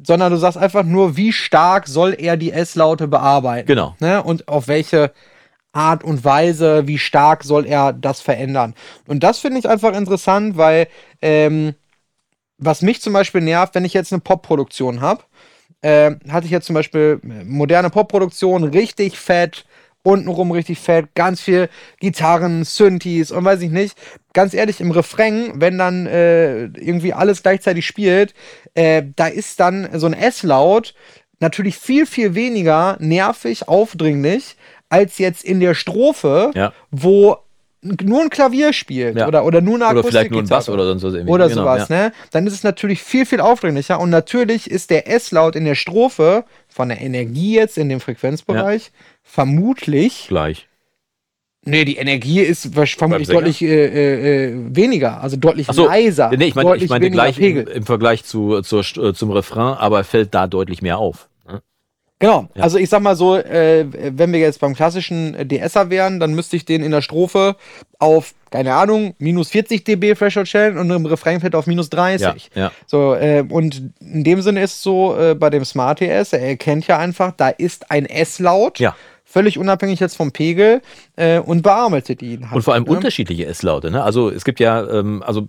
sondern du sagst einfach nur, wie stark soll er die S-Laute bearbeiten. Genau. Ne? Und auf welche Art und Weise, wie stark soll er das verändern. Und das finde ich einfach interessant, weil ähm, was mich zum Beispiel nervt, wenn ich jetzt eine Popproduktion habe, äh, hatte ich jetzt zum Beispiel äh, moderne Popproduktion, richtig fett, untenrum richtig fett, ganz viel Gitarren, Synthes und weiß ich nicht. Ganz ehrlich, im Refrain, wenn dann äh, irgendwie alles gleichzeitig spielt, äh, da ist dann so ein S-Laut natürlich viel, viel weniger nervig, aufdringlich, als jetzt in der Strophe, ja. wo nur ein Klavier spielt ja. oder, oder nur eine Akustik Oder vielleicht nur ein Bass oder sonst was. Irgendwie. Oder genau, sowas, ja. ne? Dann ist es natürlich viel, viel aufdringlicher und natürlich ist der S-Laut in der Strophe von der Energie jetzt in dem Frequenzbereich ja. Vermutlich gleich. Nee, die Energie ist vermutlich deutlich äh, äh, äh, weniger, also deutlich so, leiser. Nee, ich meine ich mein gleich im, im, Vergleich zu, zur, äh, zum Refrain, aber fällt da deutlich mehr auf. Genau, ja. also ich sag mal so, äh, wenn wir jetzt beim klassischen DSer wären, dann müsste ich den in der Strophe auf, keine Ahnung, minus 40 dB Threshold stellen und im Refrain fällt auf minus 30. Ja, ja. So, äh, und in dem Sinne ist es so, äh, bei dem Smart DS, er erkennt ja einfach, da ist ein S-Laut. Ja völlig unabhängig jetzt vom Pegel äh, und bearbeitet ihn. Halt, und vor allem ne? unterschiedliche S-Laute. Ne? Also es gibt ja, ähm, also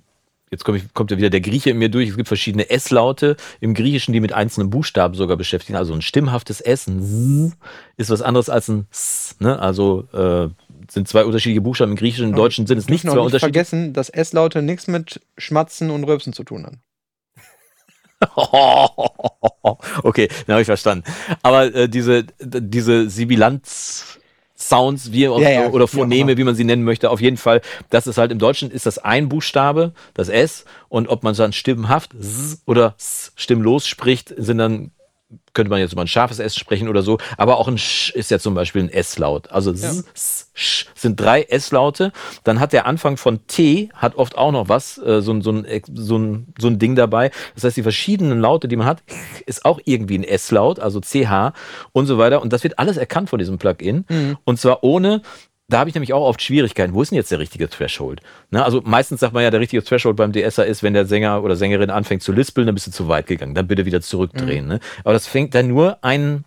jetzt komm ich, kommt ja wieder der Grieche in mir durch. Es gibt verschiedene S-Laute im Griechischen, die mit einzelnen Buchstaben sogar beschäftigen. Also ein stimmhaftes S, ein S, ist was anderes als ein S. Ne? Also äh, sind zwei unterschiedliche Buchstaben im Griechischen. Im Deutschen sind es nicht zwei unterschiedliche. vergessen, dass S-Laute nichts mit Schmatzen und Rülpsen zu tun haben. [laughs] okay, dann habe ich verstanden. Aber äh, diese, diese Sibilanz Sounds, wie ja, ja, oder Phoneme, wie man sie nennen möchte. Auf jeden Fall, das ist halt im Deutschen ist das ein Buchstabe, das S, und ob man dann stimmenhaft S oder S stimmlos spricht, sind dann könnte man jetzt über ein scharfes S sprechen oder so, aber auch ein Sch ist ja zum Beispiel ein S-Laut. Also ja. S, Sch sind drei S-Laute. Dann hat der Anfang von T hat oft auch noch was, äh, so, so, ein, so, ein, so ein Ding dabei. Das heißt, die verschiedenen Laute, die man hat, ist auch irgendwie ein S-Laut, also CH und so weiter. Und das wird alles erkannt von diesem Plugin. Mhm. Und zwar ohne, da habe ich nämlich auch oft Schwierigkeiten. Wo ist denn jetzt der richtige Threshold? Ne, also meistens sagt man ja, der richtige Threshold beim DSer ist, wenn der Sänger oder Sängerin anfängt zu lispeln, dann bist du zu weit gegangen. Dann bitte wieder zurückdrehen. Mhm. Ne? Aber das fängt dann nur ein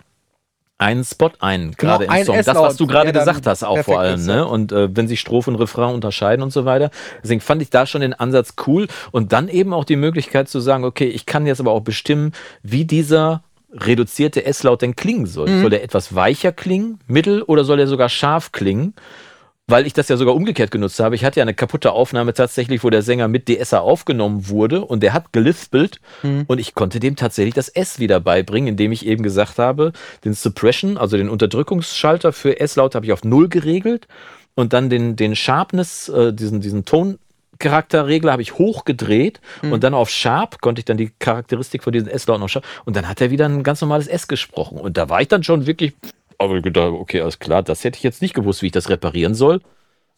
einen Spot ein, gerade genau, im Song. Das, was du gerade gesagt hast, auch vor allem. Ne? Und äh, wenn sich Strophe und Refrain unterscheiden und so weiter. Deswegen fand ich da schon den Ansatz cool. Und dann eben auch die Möglichkeit zu sagen, okay, ich kann jetzt aber auch bestimmen, wie dieser reduzierte S-Laut denn klingen soll. Mhm. Soll der etwas weicher klingen, mittel oder soll er sogar scharf klingen? Weil ich das ja sogar umgekehrt genutzt habe. Ich hatte ja eine kaputte Aufnahme tatsächlich, wo der Sänger mit DSer aufgenommen wurde und der hat gelispelt mhm. und ich konnte dem tatsächlich das S wieder beibringen, indem ich eben gesagt habe, den Suppression, also den Unterdrückungsschalter für S-Laut habe ich auf Null geregelt und dann den, den Sharpness, äh, diesen, diesen Ton, Charakterregler habe ich hochgedreht mhm. und dann auf Sharp konnte ich dann die Charakteristik von diesem S-Laut noch schauen und dann hat er wieder ein ganz normales S gesprochen und da war ich dann schon wirklich, aber gedacht, okay, alles klar, das hätte ich jetzt nicht gewusst, wie ich das reparieren soll.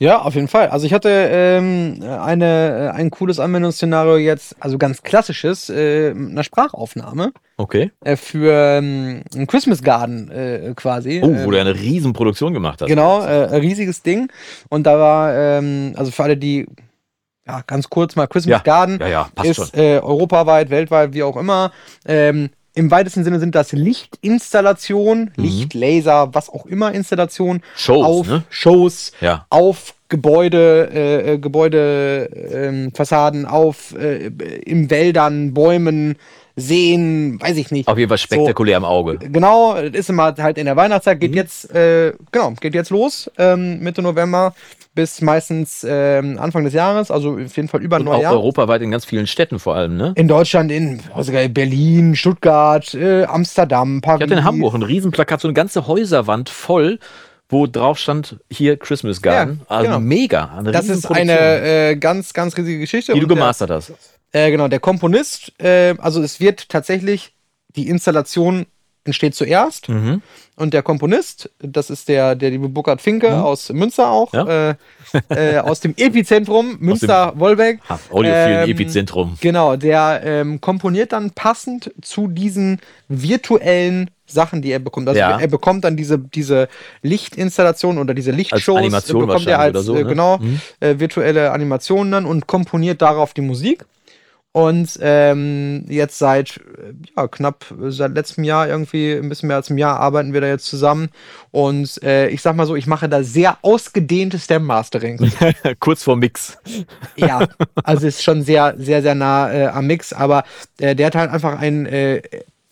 Ja, auf jeden Fall. Also ich hatte ähm, eine, äh, ein cooles Anwendungsszenario jetzt, also ganz klassisches, äh, einer Sprachaufnahme. Okay. Äh, für ähm, ein Christmas Garden äh, quasi. Oh, wo ähm, du eine riesen Produktion gemacht hast. Genau, äh, ein riesiges Ding. Und da war, ähm, also für alle, die ja, ganz kurz mal Christmas Ja, Garden ja, ja, passt ist äh, europaweit, weltweit, wie auch immer. Ähm, Im weitesten Sinne sind das Lichtinstallationen, Licht, Laser, was auch immer Installationen Mhm. Shows, auf ne? Shows, auf Gebäude, äh, äh, Gebäude, ähm, auf äh, in Wäldern, Bäumen, Seen, weiß ich nicht. Auf jeden Fall spektakulär im Auge. Genau, das ist immer halt in der Weihnachtszeit, Mhm. geht jetzt, äh, genau, geht jetzt los, ähm, Mitte November bis meistens ähm, Anfang des Jahres, also auf jeden Fall über ein Und auch Neujahr. europaweit in ganz vielen Städten vor allem, ne? In Deutschland, in also Berlin, Stuttgart, äh, Amsterdam, Paris. Ich hatte in Hamburg ein Riesenplakat, so eine ganze Häuserwand voll, wo drauf stand, hier Christmas Garden. Ja, also genau. mega. Eine Das ist eine äh, ganz, ganz riesige Geschichte. die du Und der- gemastert hast. Äh, genau, der Komponist, äh, also es wird tatsächlich, die Installation entsteht zuerst Mhm. und der Komponist, das ist der, der liebe Burkhard Finke aus Münster auch, Mhm. Ja. äh, äh, aus dem [laughs] Epizentrum Münster-Wolbeck. Audiophilen Ähm, Epizentrum. Genau, der ähm, komponiert dann passend zu diesen virtuellen Sachen, die er bekommt. Also Ja. er bekommt dann diese, diese Lichtinstallation oder diese Lichtshows. Animation äh, bekommt er als so, äh, ne? genau Mhm. äh, virtuelle Animationen dann und komponiert darauf die Musik. Und ähm, jetzt seit ja, knapp seit letztem Jahr irgendwie ein bisschen mehr als einem Jahr arbeiten wir da jetzt zusammen. Und äh, ich sag mal so, ich mache da sehr ausgedehntes Stem Mastering. [laughs] Kurz vor Mix. Ja, also ist schon sehr, sehr, sehr nah äh, am Mix, aber äh, der hat halt einfach ein äh,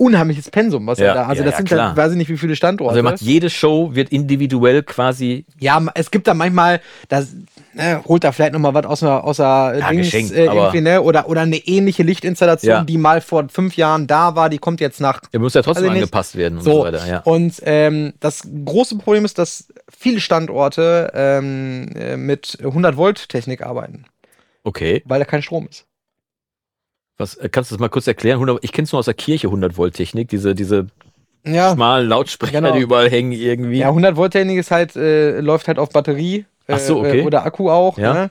unheimliches Pensum, was Ja, er da. Also ja, das ja, sind klar. halt, weiß ich nicht, wie viele Standorte. Also er macht jede Show, wird individuell quasi ja, es gibt da manchmal, das ne, holt da vielleicht noch mal was aus einer, aus einer Ja, Dings, äh, irgendwie, ne? Oder, oder eine ähnliche Lichtinstallation, Ja. die mal vor fünf Jahren da war, die kommt jetzt nach Er muss ja trotzdem Also angepasst werden und so, so, weiter. Ja. und ähm, das große Problem ist, dass viele Standorte ähm, äh, mit 100 Volt Technik arbeiten, Okay. weil da kein Strom ist. Was, äh, kannst du das mal kurz erklären? 100, ich kenne es nur aus der Kirche 100 Volt Technik, diese, diese Ja, schmalen Lautsprecher, Genau. die überall hängen irgendwie. Ja, 100 Volt Technik ist halt, äh, läuft halt auf Batterie. Äh, so, okay. Oder Akku auch. Ja. Ne?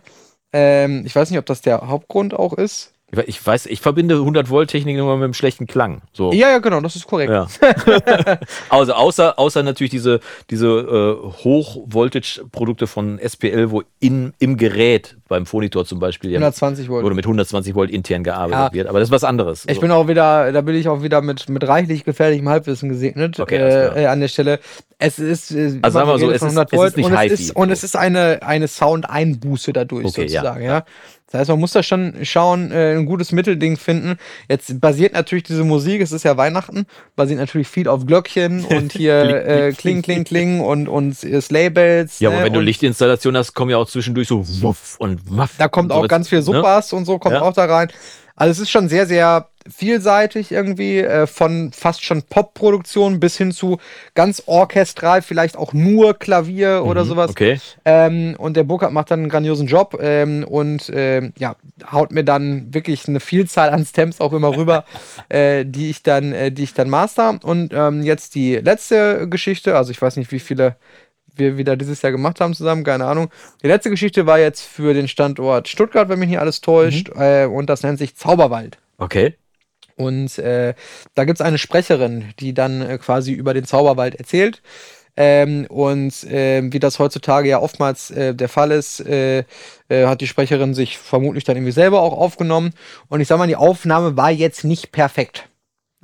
Ähm, ich weiß nicht, ob das der Hauptgrund auch ist. Ich we- Ich weiß, ich verbinde 100 Volt Technik nur mit einem schlechten Klang. So. Ja, ja, genau, das ist korrekt. Ja. [laughs] also außer, außer natürlich diese, diese äh, Hochvoltage-Produkte von SPL, wo in, im Gerät, beim Phonitor zum Beispiel, ja, 120 Volt. oder mit 120 Volt intern gearbeitet Ja. wird. Aber das ist was anderes. Ich So. bin auch wieder, da bin ich auch wieder mit, mit reichlich gefährlichem Halbwissen gesegnet Okay, äh, äh, an der Stelle. Es ist, äh, Also sagen wir so, es ist- 100 es ist nicht und, es ist, und es ist eine, eine Sound-Einbuße dadurch Okay, ja. sozusagen, ja. Das heißt, man muss da schon schauen, äh, ein gutes Mittelding finden. Jetzt basiert natürlich diese Musik, es ist ja Weihnachten, basiert natürlich viel auf Glöckchen [laughs] und hier Kling, äh, Kling, Kling, Kling und, und Sleighbells. ja, aber ne? wenn du Lichtinstallation hast, kommen ja auch zwischendurch so Wuff und Waff. Da kommt auch so ganz viel ne? Supers und so kommt Ja. auch da rein. Also es ist schon sehr, sehr vielseitig irgendwie, äh, von fast schon Pop-Produktion bis hin zu ganz orchestral, vielleicht auch nur Klavier oder Mhm, sowas. Okay. Ähm, und der Burkhardt macht dann einen grandiosen Job ähm, und ähm, ja, haut mir dann wirklich eine Vielzahl an Stems auch immer rüber, [laughs] äh, die ich dann, äh, die ich dann master. Und ähm, jetzt die letzte Geschichte, also ich weiß nicht, wie viele wir wieder dieses Jahr gemacht haben zusammen, keine Ahnung. Die letzte Geschichte war jetzt für den Standort Stuttgart, wenn mich nicht alles täuscht, äh, und das nennt sich Zauberwald. Okay. Und äh, da gibt es eine Sprecherin, die dann äh, quasi über den Zauberwald erzählt. Ähm, und ähm, wie das heutzutage ja oftmals äh, der Fall ist, äh, äh, hat die Sprecherin sich vermutlich dann irgendwie selber auch aufgenommen. Und ich sag mal, die Aufnahme war jetzt nicht perfekt.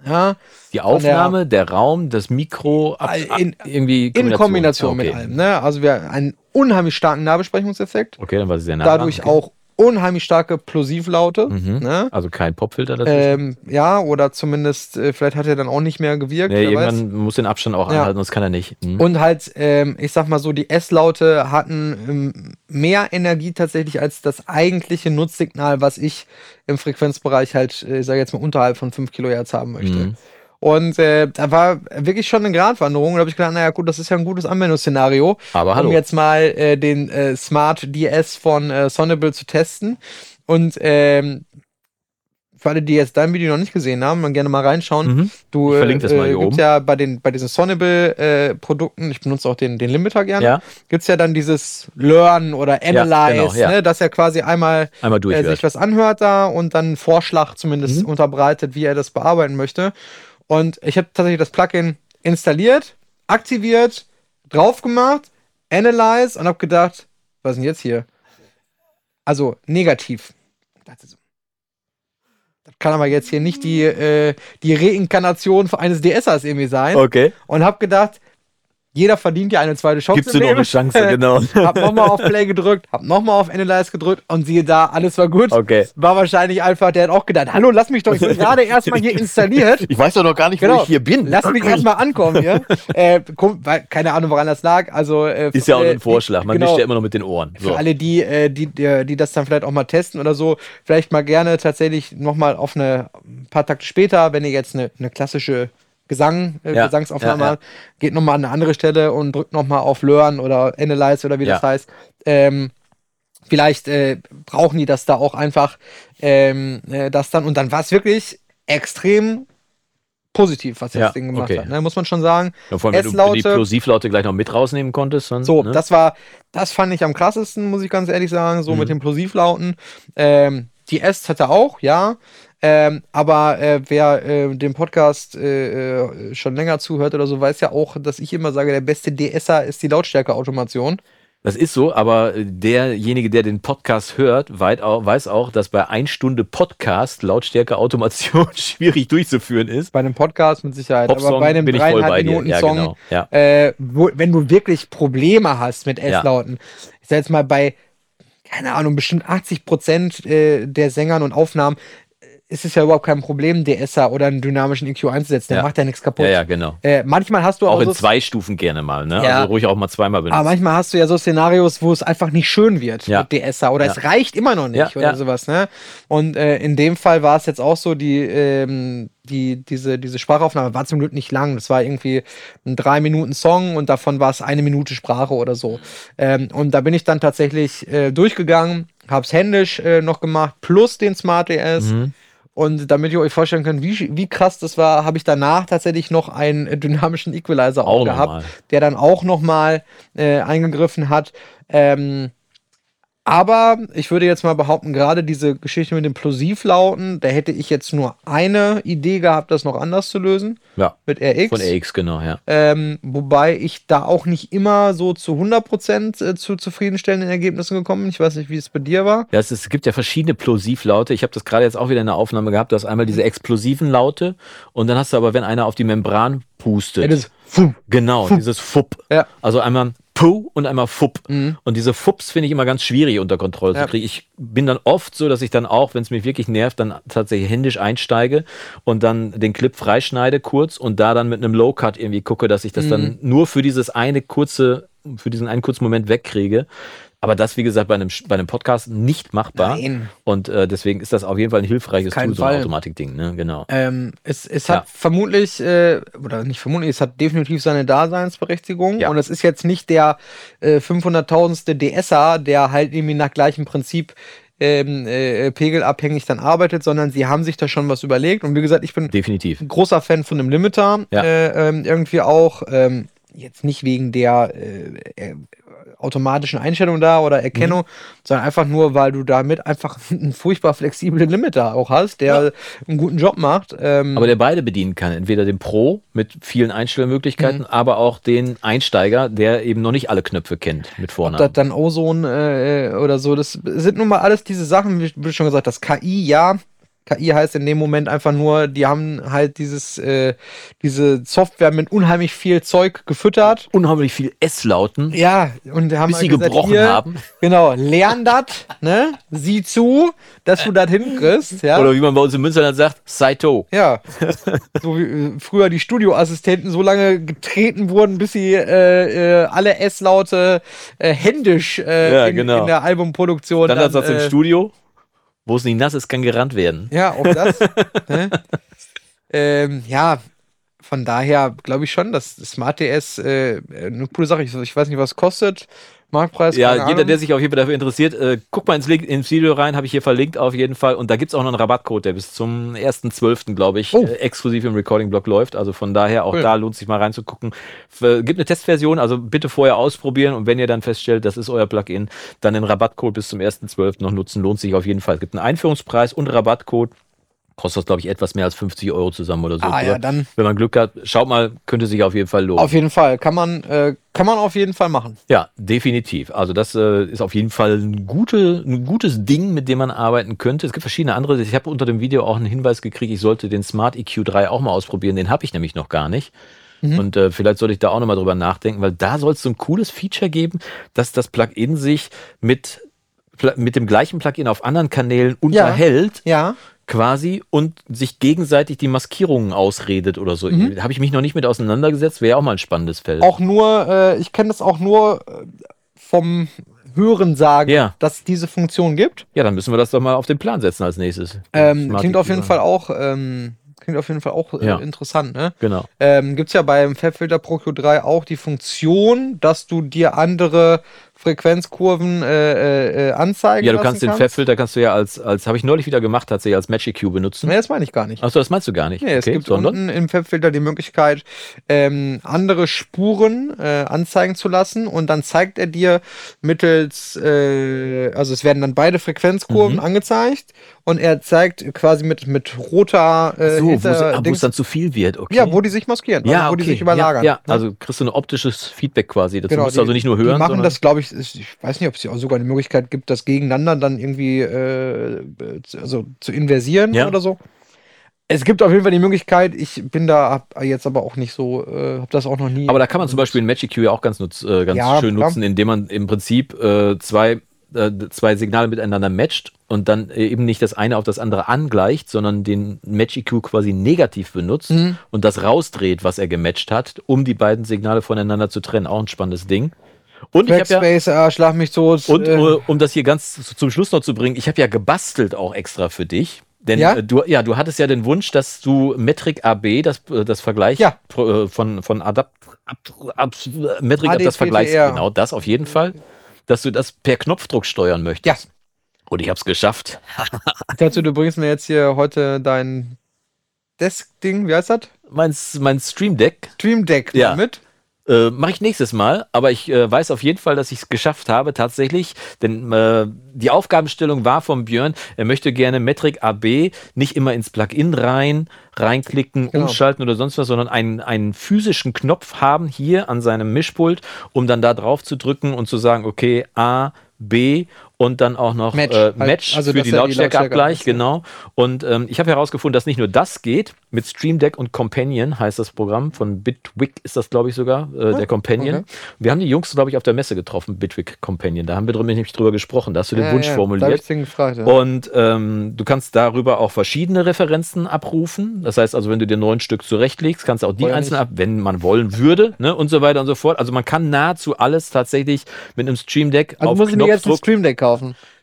Ja, Die der- Aufnahme, der, Raum, das Mikro, ab, ab, in- irgendwie in Kombination okay. mit allem. Ne? Also wir haben einen unheimlich starken Nahbesprechungseffekt, Okay, dann war sie sehr nah. dadurch dran. auch unheimlich starke Plosivlaute. Mhm. Ne? Also kein Popfilter dazwischen. Ähm, ja, oder zumindest, äh, vielleicht hat er dann auch nicht mehr gewirkt. nee, wer weiß. irgendwann muss den Abstand auch Ja. anhalten, sonst kann er nicht. Mhm. Und halt, ähm, ich sag mal so, die S-Laute hatten ähm, mehr Energie tatsächlich als das eigentliche Nutzsignal, was ich im Frequenzbereich halt, äh, ich sage jetzt mal, unterhalb von 5 Kilohertz haben möchte. Mhm. Und äh, da war wirklich schon eine Gratwanderung. Und da habe ich gedacht, naja gut, das ist ja ein gutes Anwendungsszenario, Aber hallo. um jetzt mal äh, den äh, Smart DS von äh, Sonable zu testen. Und ähm, für alle, die jetzt dein Video noch nicht gesehen haben, man gerne mal reinschauen. Mhm. Du Ich verlinke das mal äh, hier gibt's oben. ja bei den bei diesen Sonable-Produkten, ich benutze auch den, den Limiter gerne, Ja, gibt's ja dann dieses Learn oder Analyze, genau, ja. ne, dass er quasi einmal einmal äh, sich was anhört da und dann einen Vorschlag zumindest Mhm. unterbreitet, wie er das bearbeiten möchte. Und ich habe tatsächlich das Plugin installiert, aktiviert, drauf gemacht, Analyze und habe gedacht, was ist denn jetzt hier? Also negativ. Das kann aber jetzt hier nicht die, äh, die Reinkarnation eines DSers irgendwie sein. Okay. Und hab gedacht, jeder verdient ja eine zweite Chance. Gibt's dir noch eine Chance, [laughs] genau. hab nochmal auf Play gedrückt, hab nochmal auf Analyze gedrückt und siehe da, alles war gut. Okay. War wahrscheinlich einfach, der hat auch gedacht, hallo, lass mich doch, ich bin [laughs] gerade erstmal hier installiert. Ich weiß doch noch gar nicht, Genau. wo ich hier bin. Lass mich erstmal ankommen hier. [laughs] äh, komm, weil, keine Ahnung, woran das lag. Also, äh, Ist ja auch äh, ein Vorschlag. Man genau. mischt ja immer noch mit den Ohren. So. Für alle, die, äh, die, die, die das dann vielleicht auch mal testen oder so, vielleicht mal gerne tatsächlich nochmal auf eine ein paar Takte später, wenn ihr jetzt eine, eine klassische Gesang, äh, Ja, Gesangsaufnahme ja, ja. geht nochmal an eine andere Stelle und drückt nochmal auf Learn oder Analyze oder wie das heißt. Ähm, vielleicht äh, brauchen die das da auch einfach, ähm, äh, das dann. Und dann war es wirklich extrem positiv, was das Ding gemacht okay. hat. Ne? Muss man schon sagen. Ja, vor allem, wenn du die Plosivlaute gleich noch mit rausnehmen konntest. Dann, So, ne? das war, das fand ich am krassesten, muss ich ganz ehrlich sagen, so Mhm. mit den Plosivlauten. Ähm, die S hatte auch, ja. Ähm, aber äh, wer äh, dem Podcast äh, äh, schon länger zuhört oder so, weiß ja auch, dass ich immer sage, der beste DSer ist die Lautstärke-Automation. Das ist so, aber derjenige, der den Podcast hört, auch, weiß auch, dass bei 1 Stunde Podcast Lautstärke Automation [laughs] schwierig durchzuführen ist. Bei einem Podcast mit Sicherheit. Popsong aber bei einem bin ich voll dreieinhalb bei dir. Minuten Ja, Song, genau. Ja. äh, wo, wenn du wirklich Probleme hast mit Ja. S-Lauten, ich sag jetzt mal bei, keine Ahnung, bestimmt 80 Prozent äh, der Sängern und Aufnahmen, ist es ja überhaupt kein Problem, DSer oder einen dynamischen EQ einzusetzen. Der Ja. macht ja nichts kaputt. ja, ja, genau. Äh, manchmal hast du auch, Auch in so, zwei Stufen gerne mal, ne? Ja. Also ruhig auch mal zweimal benutzen. aber manchmal hast du ja so Szenarios, wo es einfach nicht schön wird Ja. mit DSer oder es reicht immer noch nicht oder sowas, ne? Und äh, in dem Fall war es jetzt auch so, die, ähm, die, diese, diese Sprachaufnahme war zum Glück nicht lang. Das war irgendwie ein drei Minuten Song und davon war es eine Minute Sprache oder so. Ähm, und da bin ich dann tatsächlich äh, durchgegangen, hab's händisch äh, noch gemacht, plus den Smart DS. Mhm. Und damit ihr euch vorstellen könnt, wie, wie krass das war, habe ich danach tatsächlich noch einen äh, dynamischen Equalizer auch, Auch gehabt, der dann auch nochmal äh, eingegriffen hat. Ähm, aber ich würde jetzt mal behaupten, gerade diese Geschichte mit den Plosivlauten, da hätte ich jetzt nur eine Idee gehabt, das noch anders zu lösen Ja, mit RX. von RX, genau, ja. Ähm, wobei ich da auch nicht immer so zu 100% äh, zu zufriedenstellenden Ergebnissen gekommen bin. Ich weiß nicht, wie es bei dir war. Ja, es, es gibt ja verschiedene Plosivlaute. Ich habe das gerade jetzt auch wieder in der Aufnahme gehabt. Du hast einmal diese explosiven Laute und dann hast du aber, wenn einer auf die Membran pustet. Ja, genau, dieses Fupp. Ja. Also einmal Puh und einmal Fupp. Mhm. Und diese Fupps finde ich immer ganz schwierig unter Kontrolle Ja. zu kriegen. Ich bin dann oft so, dass ich dann auch, wenn es mich wirklich nervt, dann tatsächlich händisch einsteige und dann den Clip freischneide kurz und da dann mit einem Low Cut irgendwie gucke, dass ich das Mhm. dann nur für dieses eine kurze, für diesen einen kurzen Moment wegkriege. Aber das, wie gesagt, bei einem, bei einem Podcast nicht machbar. Nein. Und äh, deswegen ist das auf jeden Fall ein hilfreiches Tool, so ein Fall. Automatikding, ne? Genau. Ähm, es, es hat Ja. vermutlich, äh, oder nicht vermutlich, es hat definitiv seine Daseinsberechtigung. Ja. Und es ist jetzt nicht der äh, 500.000ste DSer, der halt irgendwie nach gleichem Prinzip ähm, äh, pegelabhängig dann arbeitet, sondern sie haben sich da schon was überlegt. Und wie gesagt, ich bin Definitiv. ein großer Fan von dem Limiter. Ja. Äh, ähm, irgendwie auch, ähm, jetzt nicht wegen der äh, äh, automatischen Einstellung da oder Erkennung, Mhm. sondern einfach nur, weil du damit einfach [laughs] einen furchtbar flexiblen Limiter auch hast, der einen guten Job macht. Ähm, Aber der beide bedienen kann. Entweder den Pro mit vielen Einstellmöglichkeiten, Mhm. aber auch den Einsteiger, der eben noch nicht alle Knöpfe kennt mit das Vornamen. dann Ozone äh, oder so, das sind nun mal alles diese Sachen, wie wie schon gesagt, das KI, ja. KI heißt in dem Moment einfach nur, die haben halt dieses, äh, diese Software mit unheimlich viel Zeug gefüttert. Unheimlich viel S-Lauten, Ja, und haben bis halt sie gesagt, gebrochen hier, haben. Genau, lern das, ne? Sieh zu, dass du das hinkriegst, ja. Oder wie man bei uns in Münsterland sagt, Saito. ja. so wie äh, früher die Studioassistenten so lange getreten wurden, bis sie äh, äh, alle S-Laute äh, händisch äh, Ja, in, genau. in der Albumproduktion. Dann, Standardsatz äh, im Studio, wo es nicht nass ist, kann gerannt werden. Ja, auch das. [laughs] ne? ähm, ja, von daher glaube ich schon, dass Smart DS äh, eine coole Sache ist. Ich weiß nicht, was es kostet. Marktpreis. Ja, jeder, Ahnung. der sich auf jeden Fall dafür interessiert, äh, guck mal ins, Link, ins Video rein, habe ich hier verlinkt auf jeden Fall. Und da gibt es auch noch einen Rabattcode, der bis zum 1.12., glaube ich, Oh. äh, exklusiv im Recording-Blog läuft. Also von daher auch Cool. da lohnt sich mal reinzugucken. F- gibt eine Testversion, also bitte vorher ausprobieren und wenn ihr dann feststellt, das ist euer Plugin, dann den Rabattcode bis zum 1.12. noch nutzen. Lohnt sich auf jeden Fall. Es gibt einen Einführungspreis und Rabattcode. Kostet das, glaube ich, etwas mehr als 50 Euro zusammen oder so. Ah, ja, dann. Wenn man Glück hat, schaut mal, könnte sich auf jeden Fall lohnen. Auf jeden Fall. Kann man, äh, kann man auf jeden Fall machen. Ja, definitiv. Also das äh, ist auf jeden Fall ein, gute, ein gutes Ding, mit dem man arbeiten könnte. Es gibt verschiedene andere. Ich habe unter dem Video auch einen Hinweis gekriegt, ich sollte den Smart EQ3 auch mal ausprobieren. Den habe ich nämlich noch gar nicht. Mhm. Und äh, vielleicht sollte ich da auch nochmal drüber nachdenken, weil da soll es so ein cooles Feature geben, dass das Plugin sich mit, mit dem gleichen Plugin auf anderen Kanälen unterhält. Ja. Quasi und sich gegenseitig die Maskierungen ausredet oder so. Mhm. Habe ich mich noch nicht mit auseinandergesetzt, wäre auch mal ein spannendes Feld. Auch nur, äh, ich kenne das auch nur äh, vom Hören sagen, Ja. dass es diese Funktion gibt. ja, dann müssen wir das doch mal auf den Plan setzen als nächstes. Ähm, klingt auf jeden. Fall auch, ähm, klingt auf jeden Fall auch äh, Ja. interessant, ne? Genau. Ähm, Gibt es ja beim Fabfilter Pro Q3 auch die Funktion, dass du dir andere Frequenzkurven äh, äh, äh, anzeigen Ja, du kannst den Fab-Filter kannst du ja als, als habe ich neulich wieder gemacht, tatsächlich als Magic Cube benutzen. Nee, das meine ich gar nicht. Achso, das meinst du gar nicht. Nee, es okay, gibt sondern? unten im Fabfilter die Möglichkeit, ähm, andere Spuren äh, anzeigen zu lassen und dann zeigt er dir mittels, äh, also es werden dann beide Frequenzkurven Mhm. angezeigt und er zeigt quasi mit, mit roter äh, so, wo es ah, es dann zu viel wird, okay. ja, wo die sich maskieren, ja, also wo okay. die sich überlagern. Ja, ja. ne? also kriegst du ein optisches Feedback quasi. Das Genau, musst du also nicht nur Die hören, machen sondern das, glaube ich, ich weiß nicht, ob es auch sogar die Möglichkeit gibt, das gegeneinander dann irgendwie äh, zu- also zu inversieren Ja. oder so. Es gibt auf jeden Fall die Möglichkeit, ich bin da hab jetzt aber auch nicht so, äh, habe das auch noch nie. Aber da kann man zum Beispiel ein Magic Cue ja auch ganz, nutz, äh, ganz Ja, schön klar. nutzen, indem man im Prinzip äh, zwei, äh, zwei Signale miteinander matcht und dann äh, eben nicht das eine auf das andere angleicht, sondern den Cue quasi negativ benutzt Mhm. und das rausdreht, was er gematcht hat, um die beiden Signale voneinander zu trennen. Auch ein spannendes Ding. Und ich habe ja, Backspace, ah, schlag mich tot. und äh, äh, um das hier ganz zu- zum Schluss noch zu bringen, ich habe ja gebastelt auch extra für dich. Denn Ja? äh, du, ja, du hattest ja den Wunsch, dass du Metric AB, das, das Vergleich Ja. pro- äh, von, von Adapt, ab, ab, Metric, das ADPTR. Vergleichs, genau das auf jeden Fall, dass du das per Knopfdruck steuern möchtest. Ja. Und ich habe es geschafft. [laughs] dazu, du bringst mir jetzt hier heute dein Desk-Ding, wie heißt das? Mein, mein Stream Deck Stream Deck Ja. mit. Äh, Mache ich nächstes Mal, aber ich äh, weiß auf jeden Fall, dass ich es geschafft habe, tatsächlich. Denn äh, die Aufgabenstellung war von Björn, er möchte gerne Metric AB nicht immer ins Plugin rein, reinklicken, Genau. umschalten oder sonst was, sondern einen, einen physischen Knopf haben hier an seinem Mischpult, um dann da drauf zu drücken und zu sagen, okay, A, B und dann auch noch Match. äh, Halt, Match also, für die Lautstärkeabgleich, Lautstärke genau. Und ähm, ich habe herausgefunden, dass nicht nur das geht, mit Stream Deck und Companion heißt das Programm, von Bitwig ist das, glaube ich, sogar, äh, der Companion. okay. Wir haben die Jungs, glaube ich, auf der Messe getroffen, Bitwig Companion. Da haben wir drüber, nämlich drüber gesprochen, da hast du den Ja, Wunsch ja, formuliert. gefragt, ja. Und ähm, du kannst darüber auch verschiedene Referenzen abrufen. Das heißt also, wenn du dir neun Stück zurechtlegst, kannst du auch die Wollen einzeln ab, wenn man wollen würde, ne, und so weiter und so fort. Also man kann nahezu alles tatsächlich mit einem Stream Deck also auf Knopfdruck Stream Deck kaufen.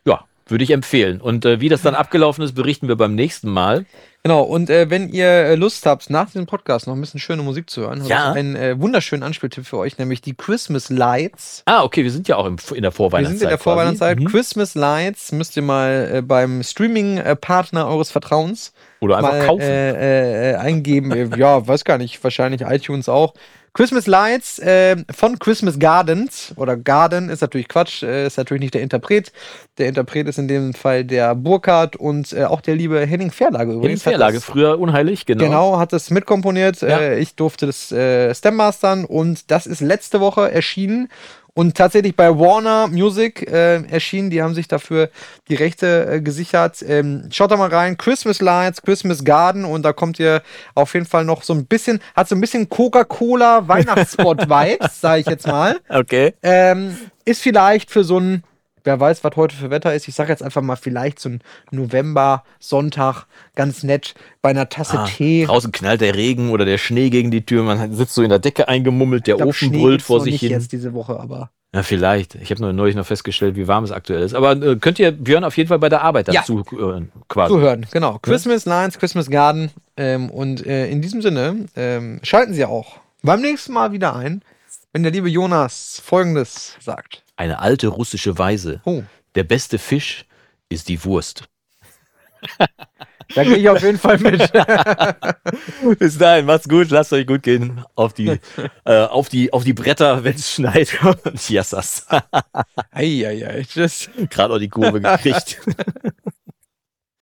Ja, würde ich empfehlen. Und äh, wie das dann abgelaufen ist, berichten wir beim nächsten Mal. Genau, und äh, wenn ihr äh, Lust habt, nach diesem Podcast noch ein bisschen schöne Musik zu hören, habe Ja. ich einen äh, wunderschönen Anspieltipp für euch, nämlich die Christmas Lights. Ah, okay, wir sind ja auch im, in der Wir Vorweihnachtszeit. sind in der Vorweihnachtszeit. Mhm. Christmas Lights müsst ihr mal äh, beim Streaming-Partner eures Vertrauens Oder einfach mal kaufen. äh, äh, eingeben. [laughs] Ja, weiß gar nicht, wahrscheinlich iTunes auch. Christmas Lights äh, von Christmas Gardens oder Garden ist natürlich Quatsch, äh, ist natürlich nicht der Interpret. Der Interpret ist in dem Fall der Burkhardt und äh, auch der liebe Henning Verlage übrigens. hat Verlage, das- früher unheilig, genau. Genau, hat das mitkomponiert. Ja. Äh, ich durfte das äh, Stem mastern und das ist letzte Woche erschienen und tatsächlich bei Warner Music äh, erschienen. Die haben sich dafür die Rechte äh, gesichert. Ähm, schaut da mal rein. Christmas Lights, Christmas Garden und da kommt ihr auf jeden Fall noch so ein bisschen, hat so ein bisschen Coca-Cola Weihnachtsspot-Vibes, [laughs] sage ich jetzt mal. Okay. Ähm, ist vielleicht für so ein, wer weiß, was heute für Wetter ist. Ich sage jetzt einfach mal vielleicht so ein November, Sonntag, ganz nett bei einer Tasse Ah, Tee. draußen knallt der Regen oder der Schnee gegen die Tür, man sitzt so in der Decke eingemummelt, der glaub, Ofen Schnee brüllt vor sich nicht hin. jetzt diese Woche, aber Ja, vielleicht. Ich habe nur neulich noch festgestellt, wie warm es aktuell ist. Aber äh, könnt ihr Björn auf jeden Fall bei der Arbeit Ja. dazu hören, quasi. zuhören. Genau. Christmas Lions, Christmas Garden. Ähm, und äh, in diesem Sinne ähm, schalten Sie auch beim nächsten Mal wieder ein, wenn der liebe Jonas Folgendes sagt. Eine alte russische Weise. Oh, Der beste Fisch ist die Wurst. da gehe ich auf jeden Fall mit. [laughs] Bis dahin, macht's gut, lasst euch gut gehen. Auf die, [laughs] äh, auf die, auf die Bretter, wenn es schneit. [laughs] Jassas. Eieiei, tschüss. Gerade noch die Kurve gekriegt.